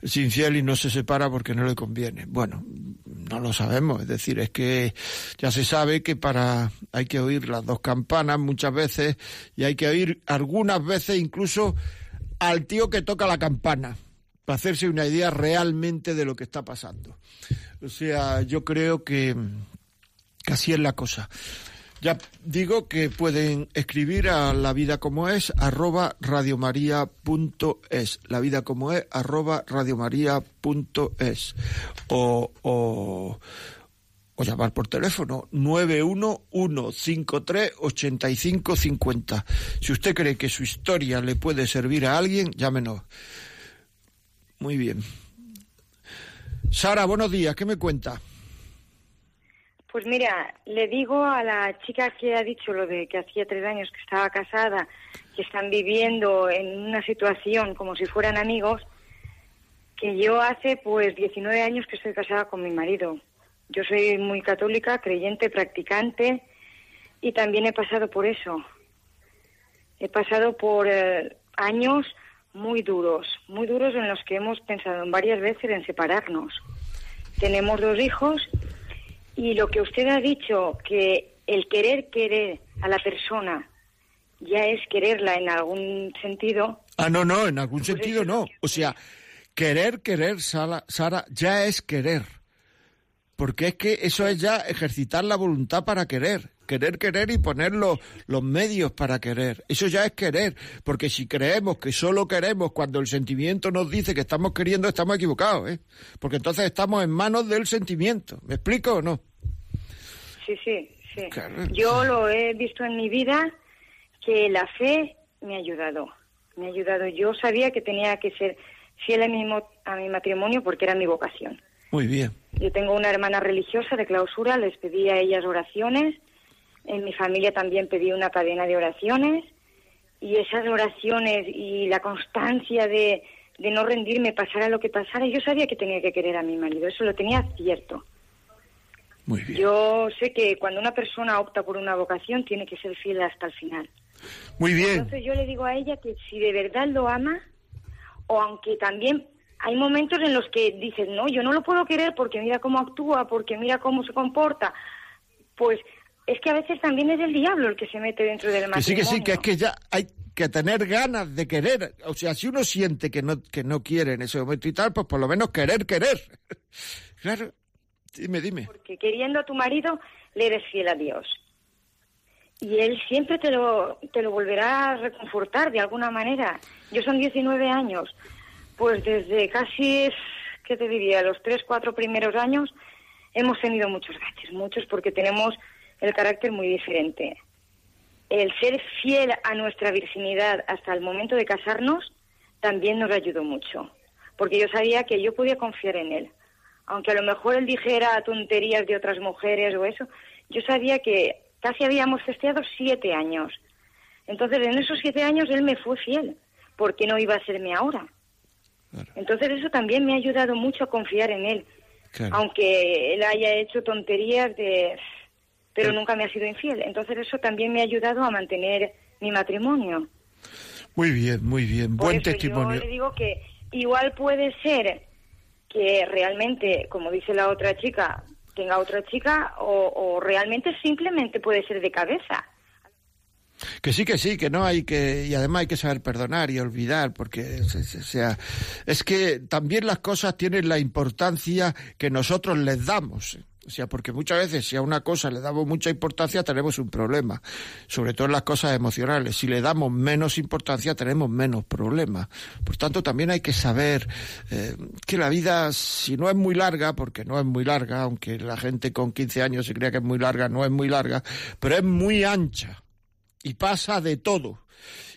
Speaker 1: y no se separa porque no le conviene. Bueno, no lo sabemos. Es decir, es que ya se sabe que para hay que oír las dos campanas muchas veces y hay que oír algunas veces incluso al tío que toca la campana para hacerse una idea realmente de lo que está pasando. O sea, yo creo que, así es la cosa. Ya digo que pueden escribir a la vida como es arroba radiomaria.es, la vida como es arroba radiomaria.es o, o, o llamar por teléfono 911538550. Si usted cree que su historia le puede servir a alguien, llámenos. Muy bien. Sara, buenos días, ¿qué me cuenta?
Speaker 6: Pues mira, le digo a la chica que ha dicho lo de que hacía tres años que estaba casada, que están viviendo en una situación como si fueran amigos, que yo hace pues 19 años que estoy casada con mi marido. Yo soy muy católica, creyente, practicante y también he pasado por eso. He pasado por eh, años muy duros, muy duros en los que hemos pensado varias veces en separarnos. Tenemos dos hijos y lo que usted ha dicho, que el querer querer a la persona ya es quererla en algún sentido.
Speaker 1: Ah, no, no, en algún sentido no. O sea, querer, querer, Sara, Sara, ya es querer. Porque es que eso es ya ejercitar la voluntad para querer querer, querer y poner los, medios para querer. Eso ya es querer, porque si creemos que solo queremos cuando el sentimiento nos dice que estamos queriendo, estamos equivocados, ¿eh? Porque entonces estamos en manos del sentimiento. ¿Me explico o no?
Speaker 6: Sí, sí, sí. Yo lo he visto en mi vida que la fe me ha ayudado. Me ha ayudado. Yo sabía que tenía que ser fiel a mi, a mi matrimonio porque era mi vocación.
Speaker 1: Muy bien.
Speaker 6: Yo tengo una hermana religiosa de clausura, les pedí a ellas oraciones en mi familia también pedí una cadena de oraciones y esas oraciones y la constancia de, de no rendirme, pasara lo que pasara, yo sabía que tenía que querer a mi marido, eso lo tenía cierto.
Speaker 1: Muy bien.
Speaker 6: Yo sé que cuando una persona opta por una vocación tiene que ser fiel hasta el final.
Speaker 1: Muy bien.
Speaker 6: Entonces yo le digo a ella que si de verdad lo ama, o aunque también hay momentos en los que dices, no, yo no lo puedo querer porque mira cómo actúa, porque mira cómo se comporta, pues es que a veces también es el diablo el que se mete dentro del matrimonio.
Speaker 1: Que sí, que sí, que es que ya hay que tener ganas de querer. O sea, si uno siente que no, que no quiere en ese momento y tal, pues por lo menos querer, querer. <laughs> claro, dime, dime.
Speaker 6: Porque queriendo a tu marido, le eres fiel a Dios. Y él siempre te lo, te lo volverá a reconfortar de alguna manera. Yo son 19 años. Pues desde casi, ¿qué te diría? Los tres, cuatro primeros años hemos tenido muchos gaches, muchos porque tenemos el carácter muy diferente. El ser fiel a nuestra virginidad hasta el momento de casarnos también nos ayudó mucho, porque yo sabía que yo podía confiar en él. Aunque a lo mejor él dijera tonterías de otras mujeres o eso, yo sabía que casi habíamos festeado siete años. Entonces, en esos siete años él me fue fiel, porque no iba a serme ahora. Entonces, eso también me ha ayudado mucho a confiar en él. Aunque él haya hecho tonterías de pero nunca me ha sido infiel. Entonces eso también me ha ayudado a mantener mi matrimonio.
Speaker 1: Muy bien, muy bien, buen testimonio.
Speaker 6: Yo le digo que igual puede ser que realmente, como dice la otra chica, tenga otra chica o, realmente simplemente puede ser de cabeza.
Speaker 1: Que sí, que sí, que no hay que, y además hay que saber perdonar y olvidar, porque sea, es que también las cosas tienen la importancia que nosotros les damos. O sea, porque muchas veces si a una cosa le damos mucha importancia tenemos un problema, sobre todo en las cosas emocionales. Si le damos menos importancia tenemos menos problemas. Por tanto, también hay que saber eh, que la vida, si no es muy larga, porque no es muy larga, aunque la gente con 15 años se crea que es muy larga, no es muy larga, pero es muy ancha y pasa de todo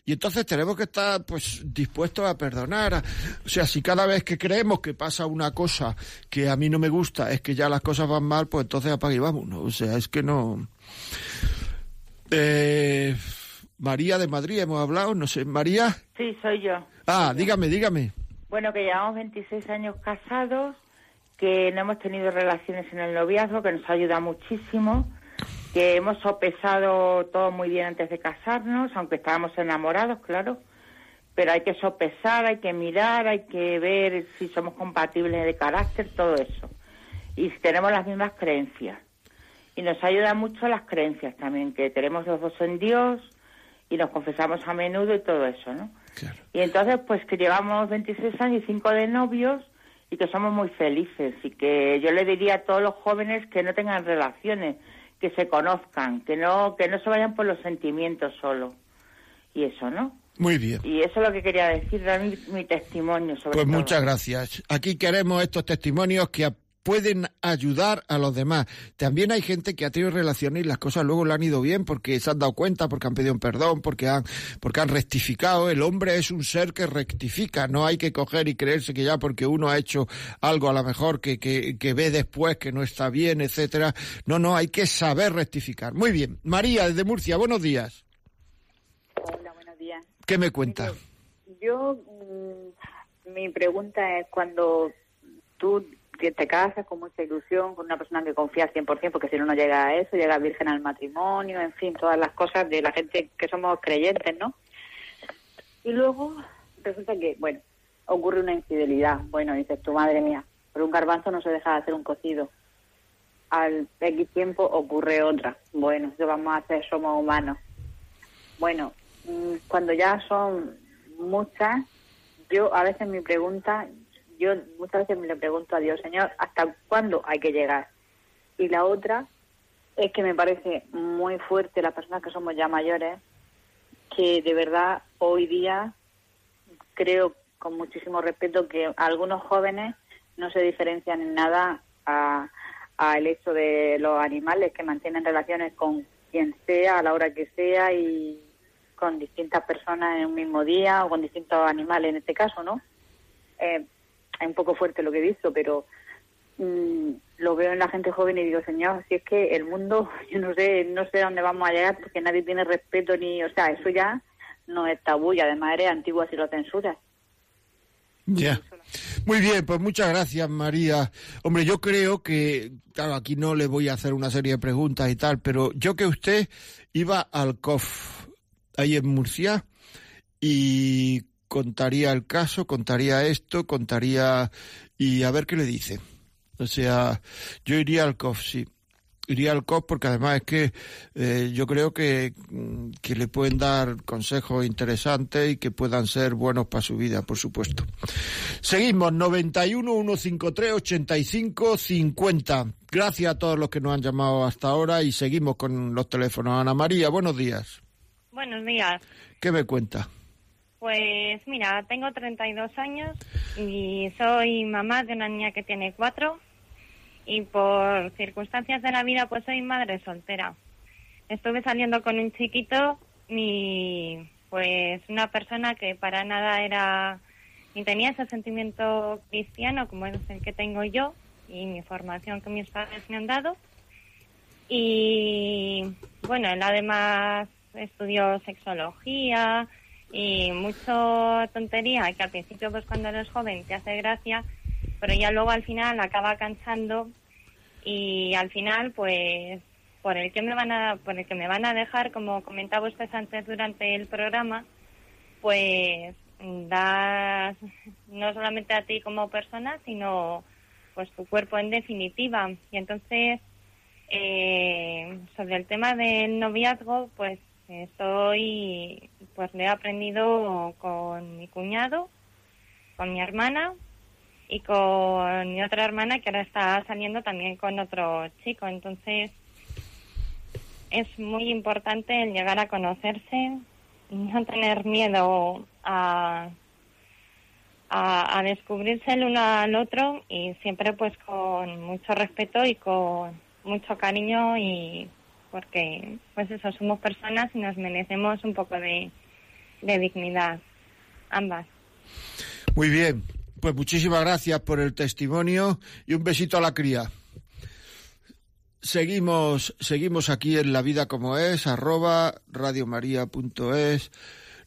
Speaker 1: Y entonces tenemos que estar pues dispuestos a perdonar. O sea, si cada vez que creemos que pasa una cosa que a mí no me gusta, es que ya las cosas van mal, pues entonces apague y vámonos. O sea, es que no... Eh, María de Madrid, hemos hablado, no sé, María.
Speaker 7: Sí, soy yo.
Speaker 1: Ah, dígame, dígame.
Speaker 7: Bueno, que llevamos 26 años casados, que no hemos tenido relaciones en el noviazgo, que nos ayuda muchísimo, que hemos sopesado todo muy bien antes de casarnos, aunque estábamos enamorados, claro, pero hay que sopesar, hay que mirar, hay que ver si somos compatibles de carácter, todo eso. Y si tenemos las mismas creencias. Y nos ayuda mucho las creencias también, que tenemos los dos en Dios, y nos confesamos a menudo y todo eso, ¿no? Y entonces, pues que llevamos 26 años y 5 de novios y que somos muy felices y que yo le diría a todos los jóvenes que no tengan relaciones, que se conozcan, que no que no se vayan por los sentimientos solo. Y eso, ¿no?
Speaker 1: Muy bien.
Speaker 7: Y eso es lo que quería decir, dar mi, testimonio sobre
Speaker 1: Pues muchas gracias. Aquí queremos estos testimonios que pueden ayudar a los demás. También hay gente que ha tenido relaciones y las cosas luego le han ido bien porque se han dado cuenta, porque han pedido un perdón, porque han, porque han rectificado. El hombre es un ser que rectifica, no hay que coger y creerse que ya porque uno ha hecho algo a lo mejor que, que, que ve después que no está bien, etcétera. No, no, hay que saber rectificar. Muy bien. María, desde Murcia, buenos días.
Speaker 8: Hola, buenos días.
Speaker 1: ¿Qué me cuenta?
Speaker 8: yo, mm, mi pregunta es cuando tú te casas con mucha ilusión, con una persona que confías 100%, porque si no, no llega a eso, llega virgen al matrimonio, en fin, todas las cosas de la gente que somos creyentes, ¿no? Y luego resulta que, bueno, ocurre una infidelidad. Bueno, dices tu madre mía, por un garbanzo no se deja de hacer un cocido. Al X tiempo ocurre otra. Bueno, ¿qué vamos a hacer? Somos humanos. Bueno, mm, cuando ya son muchas, yo a veces mi pregunta, yo muchas veces me le pregunto a Dios, Señor, ¿hasta cuándo hay que llegar? Y la otra es que me parece muy fuerte las personas que somos ya mayores, que de verdad hoy día creo con muchísimo respeto que algunos jóvenes no se diferencian en nada al hecho de los animales que mantienen relaciones con quien sea, a la hora que sea y con distintas personas en un mismo día o con distintos animales en este caso, ¿no? Eh, es un poco fuerte lo que he visto, pero mm, lo veo en la gente joven y digo, señor, si es que el mundo, <laughs> yo no sé, no sé dónde vamos a llegar porque nadie tiene respeto ni, o sea, eso ya no es tabú y además eres antigua si lo censuras.
Speaker 1: Ya. Muy bien, pues muchas gracias, María. Hombre, yo creo que, claro, aquí no le voy a hacer una serie de preguntas y tal, pero yo que usted iba al COF, ahí en Murcia, y contaría el caso, contaría esto, contaría y a ver qué le dice. O sea, yo iría al COF, sí. Iría al COF porque además es que eh, yo creo que, mm, que le pueden dar consejos interesantes y que puedan ser buenos para su vida, por supuesto. Seguimos, 91 153 85 50. Gracias a todos los que nos han llamado hasta ahora y seguimos con los teléfonos. Ana María, buenos días.
Speaker 9: Buenos días.
Speaker 1: ¿Qué me cuenta?
Speaker 9: Pues mira, tengo 32 años y soy mamá de una niña que tiene cuatro y por circunstancias de la vida pues soy madre soltera. Estuve saliendo con un chiquito y pues una persona que para nada era ni tenía ese sentimiento cristiano como es el que tengo yo y mi formación que mis padres me han dado. Y bueno, él además estudió sexología, y mucho tontería que al principio pues cuando eres joven te hace gracia pero ya luego al final acaba cansando y al final pues por el que me van a por el que me van a dejar como comentaba usted antes durante el programa pues das no solamente a ti como persona sino pues tu cuerpo en definitiva. Y entonces eh, sobre el tema del noviazgo pues Estoy, pues le he aprendido con mi cuñado, con mi hermana y con mi otra hermana que ahora está saliendo también con otro chico. Entonces, es muy importante el llegar a conocerse, no tener miedo a, a, a descubrirse el uno al otro y siempre pues con mucho respeto y con mucho cariño y porque pues eso somos personas y nos merecemos un poco de, de dignidad, ambas.
Speaker 1: Muy bien, pues muchísimas gracias por el testimonio y un besito a la cría. Seguimos, seguimos aquí en La Vida Como Es, arroba radiomaria.es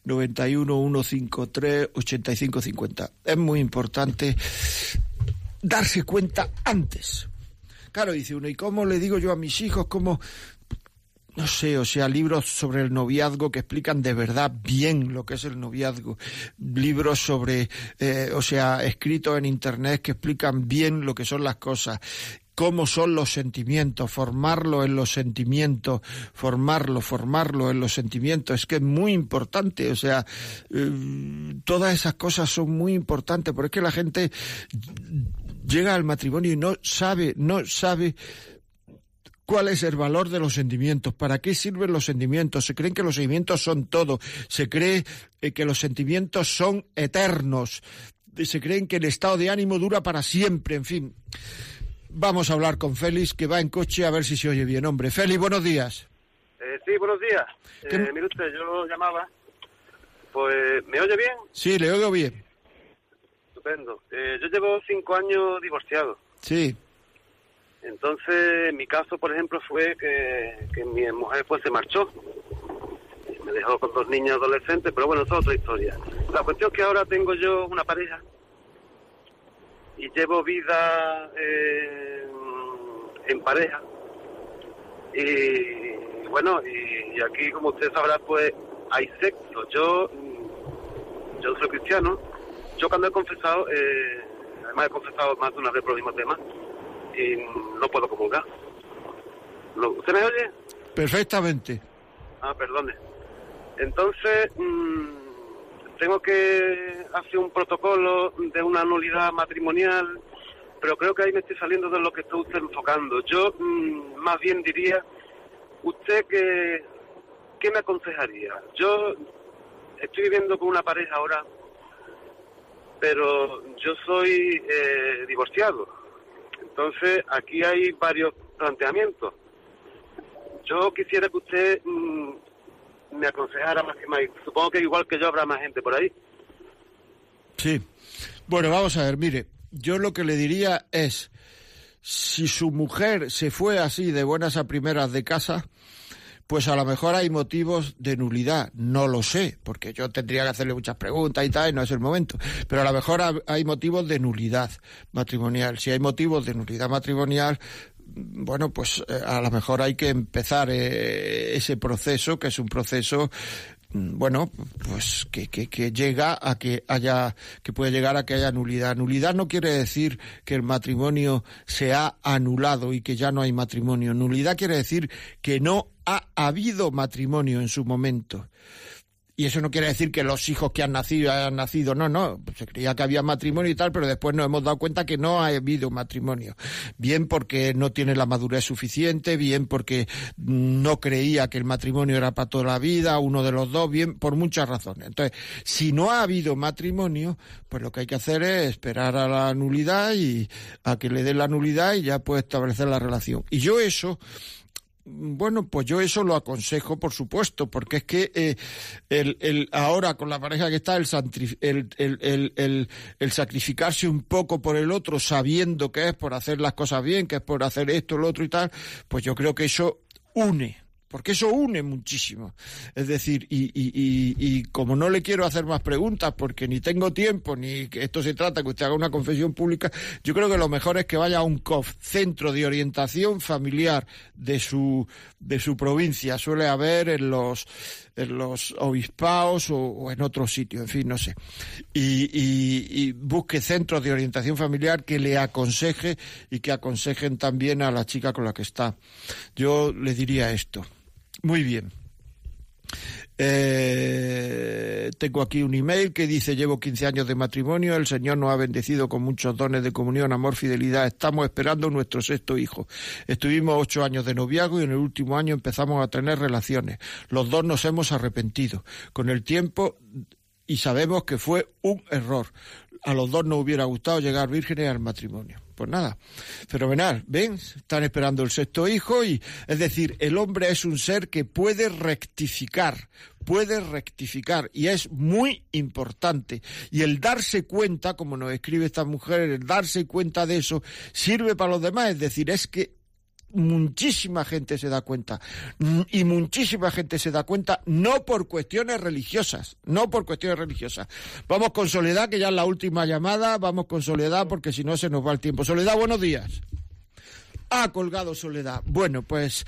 Speaker 1: 91 153 8550. Es muy importante darse cuenta antes. Claro, dice uno, ¿y cómo le digo yo a mis hijos cómo no sé, o sea, libros sobre el noviazgo que explican de verdad bien lo que es el noviazgo, libros sobre, eh, o sea, escritos en Internet que explican bien lo que son las cosas, cómo son los sentimientos, formarlo en los sentimientos, formarlo, formarlo en los sentimientos, es que es muy importante, o sea, eh, todas esas cosas son muy importantes, porque es que la gente llega al matrimonio y no sabe, no sabe cuál es el valor de los sentimientos, para qué sirven los sentimientos, se creen que los sentimientos son todo, se cree eh, que los sentimientos son eternos, se creen que el estado de ánimo dura para siempre, en fin. Vamos a hablar con Félix, que va en coche, a ver si se oye bien. Hombre, Félix, buenos días.
Speaker 10: Eh, sí, buenos días. Eh, mire usted, yo llamaba. Pues, ¿me oye bien?
Speaker 1: Sí, le oigo bien.
Speaker 10: Estupendo. Eh, yo llevo cinco años divorciado.
Speaker 1: Sí.
Speaker 10: Entonces, mi caso, por ejemplo, fue que, mi mujer pues se marchó. Me dejó con dos niños adolescentes, pero bueno, eso es otra historia. La cuestión es que ahora tengo yo una pareja y llevo vida eh, en pareja. Y bueno, y, aquí, como usted sabrá, pues hay sexo. Yo, yo soy cristiano. Yo cuando he confesado, eh, además he confesado más de una vez por el mismo tema, y no puedo comulgar. ¿Lo- ¿Usted me oye?
Speaker 1: Perfectamente.
Speaker 10: Ah, perdone. Entonces, mm, tengo que hacer un protocolo de una nulidad matrimonial, pero creo que ahí me estoy saliendo de lo que está usted enfocando. Yo mm, más bien diría, ¿usted qué, qué me aconsejaría? Yo estoy viviendo con una pareja ahora, pero yo soy eh, divorciado. Entonces, aquí hay varios planteamientos. Yo quisiera que usted mm, me aconsejara más que más. Supongo que igual que yo habrá más gente por ahí.
Speaker 1: Sí. Bueno, vamos a ver, mire, yo lo que le diría es, si su mujer se fue así de buenas a primeras de casa, pues a lo mejor hay motivos de nulidad, no lo sé, porque yo tendría que hacerle muchas preguntas y tal, y no es el momento, pero a lo mejor ha- hay motivos de nulidad matrimonial. Si hay motivos de nulidad matrimonial, bueno, pues eh, a lo mejor hay que empezar eh, ese proceso, que es un proceso mm, bueno, pues que, que, que llega a que haya, que puede llegar a que haya nulidad. Nulidad no quiere decir que el matrimonio se ha anulado y que ya no hay matrimonio. Nulidad quiere decir que no ha habido matrimonio en su momento. Y eso no quiere decir que los hijos que han nacido hayan nacido, no, no, se creía que había matrimonio y tal, pero después nos hemos dado cuenta que no ha habido matrimonio. Bien porque no tiene la madurez suficiente, bien porque no creía que el matrimonio era para toda la vida, uno de los dos, bien por muchas razones. Entonces, si no ha habido matrimonio, pues lo que hay que hacer es esperar a la nulidad y a que le den la nulidad y ya puede establecer la relación. Y yo eso bueno, pues yo eso lo aconsejo, por supuesto, porque es que eh, el, el, ahora con la pareja que está, el, el- el sacrificarse un poco por el otro, sabiendo que es por hacer las cosas bien, que es por hacer esto, lo otro y tal, pues yo creo que eso une. Porque eso une muchísimo. Es decir, y, como no le quiero hacer más preguntas, porque ni tengo tiempo, ni que esto se trata que usted haga una confesión pública, yo creo que lo mejor es que vaya a un COF, Centro de Orientación Familiar de su, de su provincia. Suele haber en los, en los obispados o, o en otros sitios, en fin, no sé. Y busque centros de orientación familiar que le aconseje y que aconsejen también a la chica con la que está. Yo le diría esto. Muy bien. Eh, tengo aquí un email que dice llevo 15 años de matrimonio, el Señor nos ha bendecido con muchos dones de comunión, amor, fidelidad. Estamos esperando nuestro sexto hijo. Estuvimos ocho años de noviazgo y en el último año empezamos a tener relaciones. Los dos nos hemos arrepentido. Con el tiempo y sabemos que fue un error. A los dos nos hubiera gustado llegar vírgenes al matrimonio. Pues nada, fenomenal. ¿Ven? Están esperando el sexto hijo y, es decir, el hombre es un ser que puede rectificar, puede rectificar y es muy importante. Y el darse cuenta, como nos escribe esta mujer, el darse cuenta de eso sirve para los demás. Es decir, es que muchísima gente se da cuenta. Mm, y muchísima gente se da cuenta no por cuestiones religiosas, no por cuestiones religiosas. Vamos con Soledad, que ya es la última llamada, vamos con Soledad porque si no se nos va el tiempo. Soledad, buenos días. Ha colgado Soledad. Bueno, pues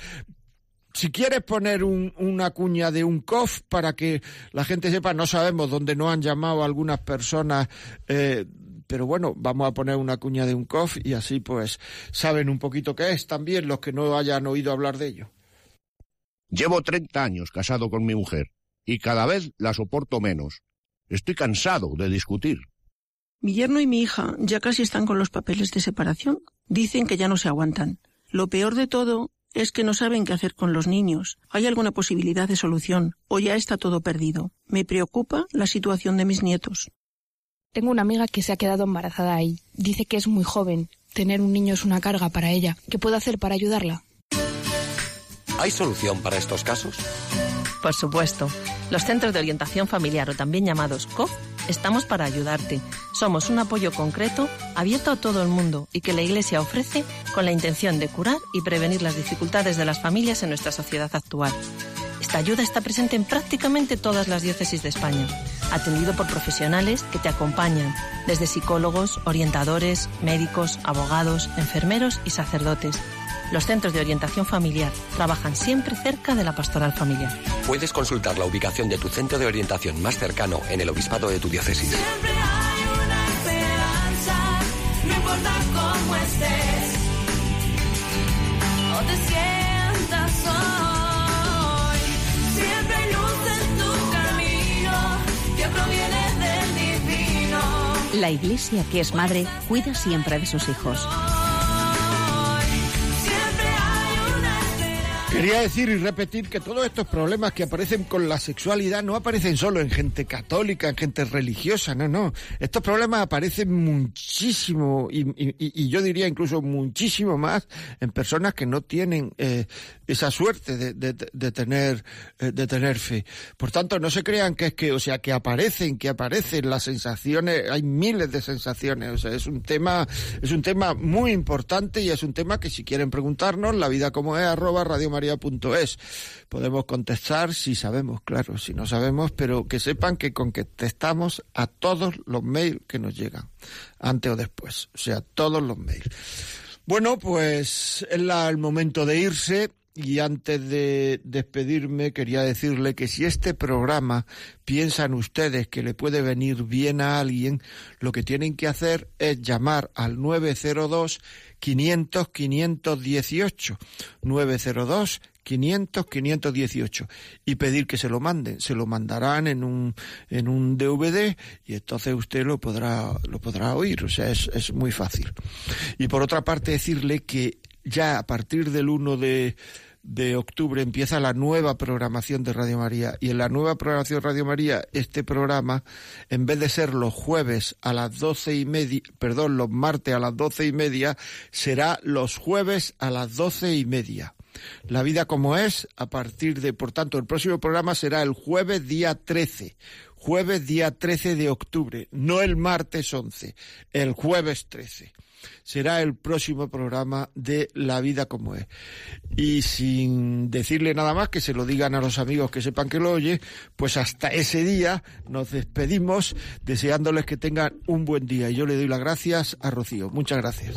Speaker 1: si quieres poner una cuña de un COF para que la gente sepa, no sabemos dónde no han llamado algunas personas eh, pero bueno, vamos a poner una cuña de un COF y así pues saben un poquito qué es también los que no hayan oído hablar de ello.
Speaker 11: Llevo 30 años casado con mi mujer y cada vez la soporto menos. Estoy cansado de discutir.
Speaker 12: Mi yerno y mi hija ya casi están con los papeles de separación. Dicen que ya no se aguantan. Lo peor de todo es que no saben qué hacer con los niños. ¿Hay alguna posibilidad de solución? ¿O ya está todo perdido? Me preocupa la situación de mis nietos.
Speaker 13: Tengo una amiga que se ha quedado embarazada ahí. Dice que es muy joven. Tener un niño es una carga para ella. ¿Qué puedo hacer para ayudarla?
Speaker 14: ¿Hay solución para estos casos?
Speaker 15: Por supuesto. Los centros de orientación familiar o también llamados COF estamos para ayudarte. Somos un apoyo concreto, abierto a todo el mundo y que la Iglesia ofrece con la intención de curar y prevenir las dificultades de las familias en nuestra sociedad actual. Esta ayuda está presente en prácticamente todas las diócesis de España, atendido por profesionales que te acompañan, desde psicólogos, orientadores, médicos, abogados, enfermeros y sacerdotes. Los centros de orientación familiar trabajan siempre cerca de la pastoral familiar.
Speaker 14: Puedes consultar la ubicación de tu centro de orientación más cercano en el obispado de tu diócesis.
Speaker 2: Siempre hay una esperanza, no importa cómo estés o te sientas hoy.
Speaker 16: La Iglesia, que es madre, cuida siempre de sus hijos.
Speaker 1: Quería decir y repetir que todos estos problemas que aparecen con la sexualidad no aparecen solo en gente católica, en gente religiosa, no, no. Estos problemas aparecen muchísimo y, yo diría incluso muchísimo más en personas que no tienen eh, esa suerte de, de- tener eh, de tener fe. Por tanto, no se crean que es que, o sea, que aparecen, que aparecen las sensaciones, hay miles de sensaciones, o sea, es un tema es un tema muy importante y es un tema que si quieren preguntarnos, la vida como es arroba radiomaria.es. Podemos contestar si sabemos, claro, si no sabemos, pero que sepan que contestamos a todos los mails que nos llegan, antes o después, o sea, todos los mails. Bueno, pues es el momento de irse. Y antes de despedirme, quería decirle que si este programa piensan ustedes que le puede venir bien a alguien, lo que tienen que hacer es llamar al 902 500 518 902 500 518 y pedir que se lo manden. Se lo mandarán en un en un DVD y entonces usted lo podrá lo podrá oír. O sea, es, es muy fácil. Y por otra parte decirle que ya a partir del 1 de de octubre empieza la nueva programación de Radio María. Y en la nueva programación de Radio María este programa en vez de ser los jueves a las doce y media perdón los martes a las doce y media será los jueves a las doce y media. La vida como es a partir de por tanto el próximo programa será el jueves día 13 jueves día 13 de octubre no el martes 11 el jueves 13 será el próximo programa de La vida como es. Y sin decirle nada más, que se lo digan a los amigos que sepan que lo oye, pues hasta ese día nos despedimos deseándoles que tengan un buen día. Y yo le doy las gracias a Rocío. Muchas gracias.